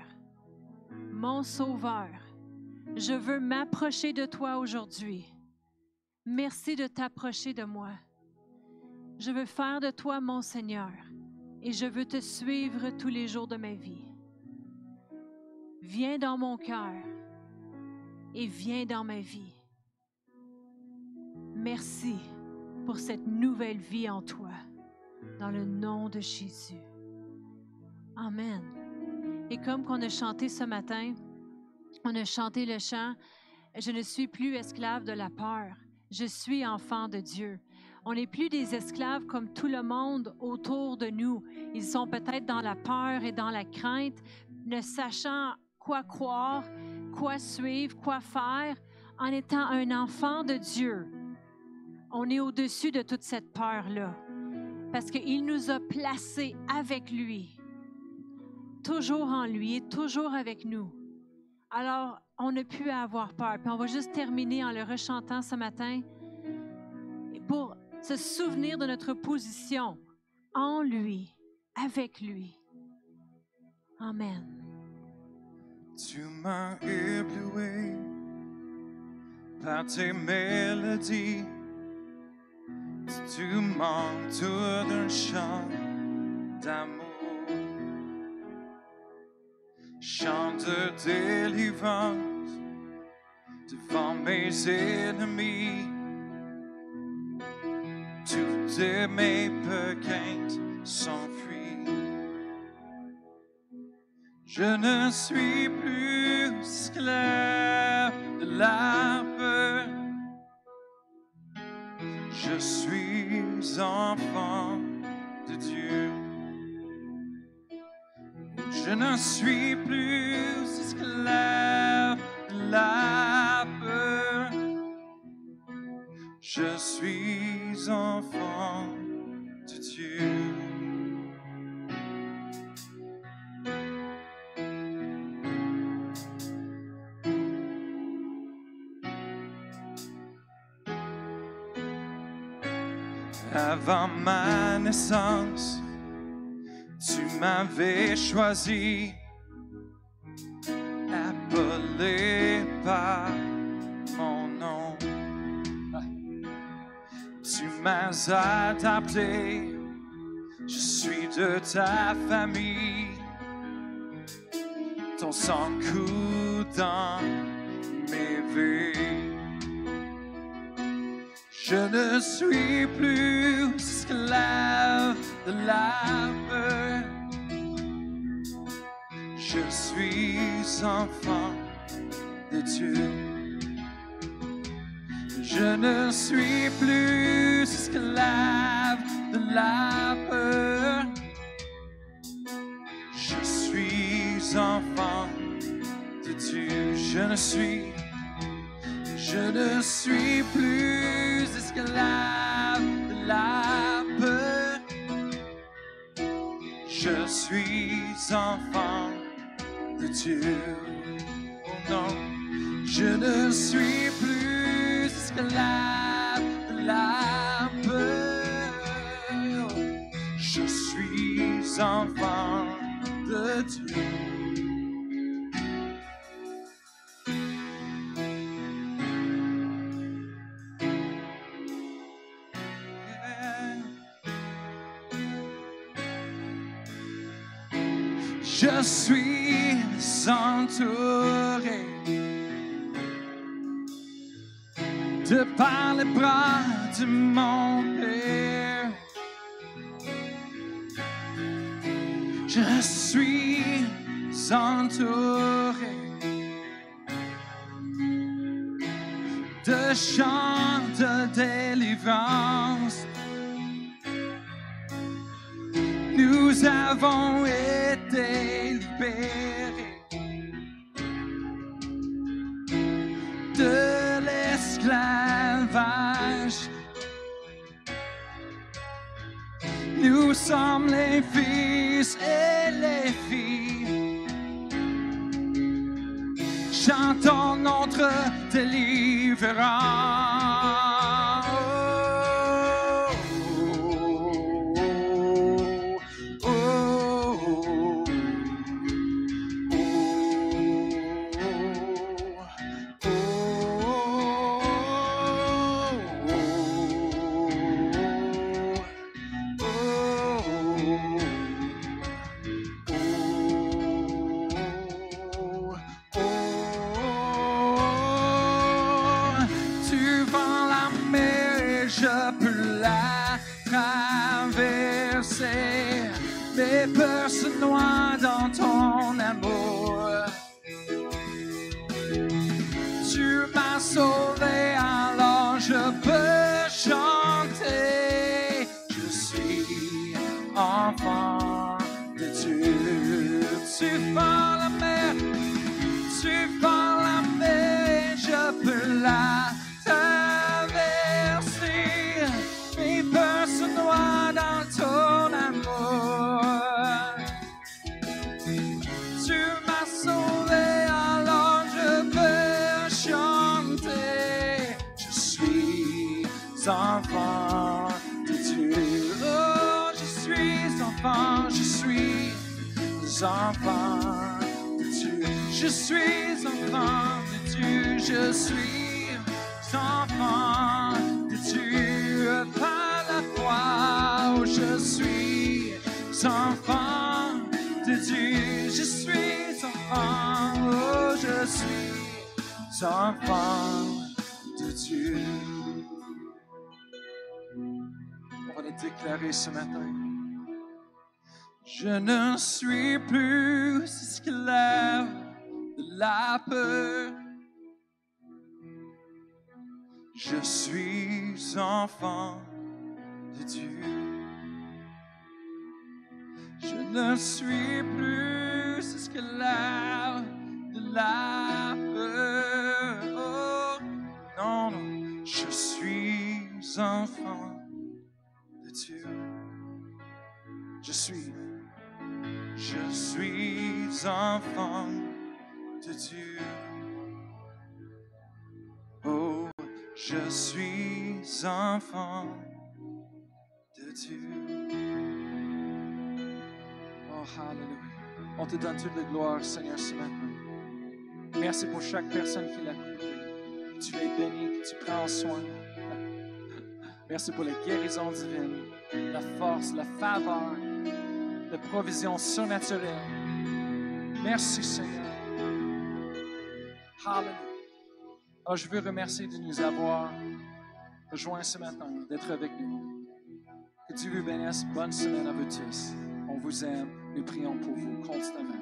mon Sauveur. Je veux m'approcher de toi aujourd'hui. Merci de t'approcher de moi. Je veux faire de toi mon Seigneur et je veux te suivre tous les jours de ma vie. Viens dans mon cœur et viens dans ma vie. Merci pour cette nouvelle vie en toi. Dans le nom de Jésus. Amen. Et comme qu'on a chanté ce matin, on a chanté le chant Je ne suis plus esclave de la peur, je suis enfant de Dieu. On n'est plus des esclaves comme tout le monde autour de nous. Ils sont peut-être dans la peur et dans la crainte, ne sachant quoi croire, quoi suivre, quoi faire, en étant un enfant de Dieu. On est au-dessus de toute cette peur-là, parce qu'il nous a placés avec lui, toujours en lui et toujours avec nous. Alors, on ne peut avoir peur. Puis on va juste terminer en le rechantant ce matin pour se souvenir de notre position en lui, avec lui. Amen. Tu m'as ébloui par tes mélodies. Tu m'entoures d'un chant d'amour. Chant de délivrance devant mes ennemis. Toutes mes pequeñas s'enfuient. Je ne suis plus esclave de la peur. Je suis enfant de Dieu. Je ne suis plus esclave de la peur. Je suis enfant de Dieu. Avant ma naissance, m'avais choisi, appelé par mon nom. Tu m'as adapté, je suis de ta famille. Ton sang coule dans mes veines. Je ne suis plus esclave de la peur. Je suis enfant de Dieu. Je ne suis plus esclave de la peur. Je suis enfant de Dieu. Je ne suis je ne suis plus esclave de la peur. Je suis enfant Dieu. Non, je ne suis plus esclave de la peur. Je suis enfant de Dieu. Je suis entouré de par les bras de mon Père. Je suis entouré de chants de délivrance. Nous avons été libérés Nous sommes les fils et les filles. Chantons notre délivrance. Enfant. Je ne suis plus esclave de la peur. Non, non, je suis enfant de Dieu. Je suis, je suis enfant de Dieu. Oh, je suis enfant de Dieu. Oh, hallelujah. On te donne toute la gloire, Seigneur, ce matin. Merci pour chaque personne qui l'a écouté. Tu les bénis, que tu prends soin. Merci pour la guérison divine, la force, la faveur, la provision surnaturelle. Merci, Seigneur. Hallelujah. Oh, je veux remercier de nous avoir rejoints ce matin, d'être avec nous. Que Dieu vous bénisse. Bonne semaine à vous tous. On vous aime. Nous prions pour vous constamment.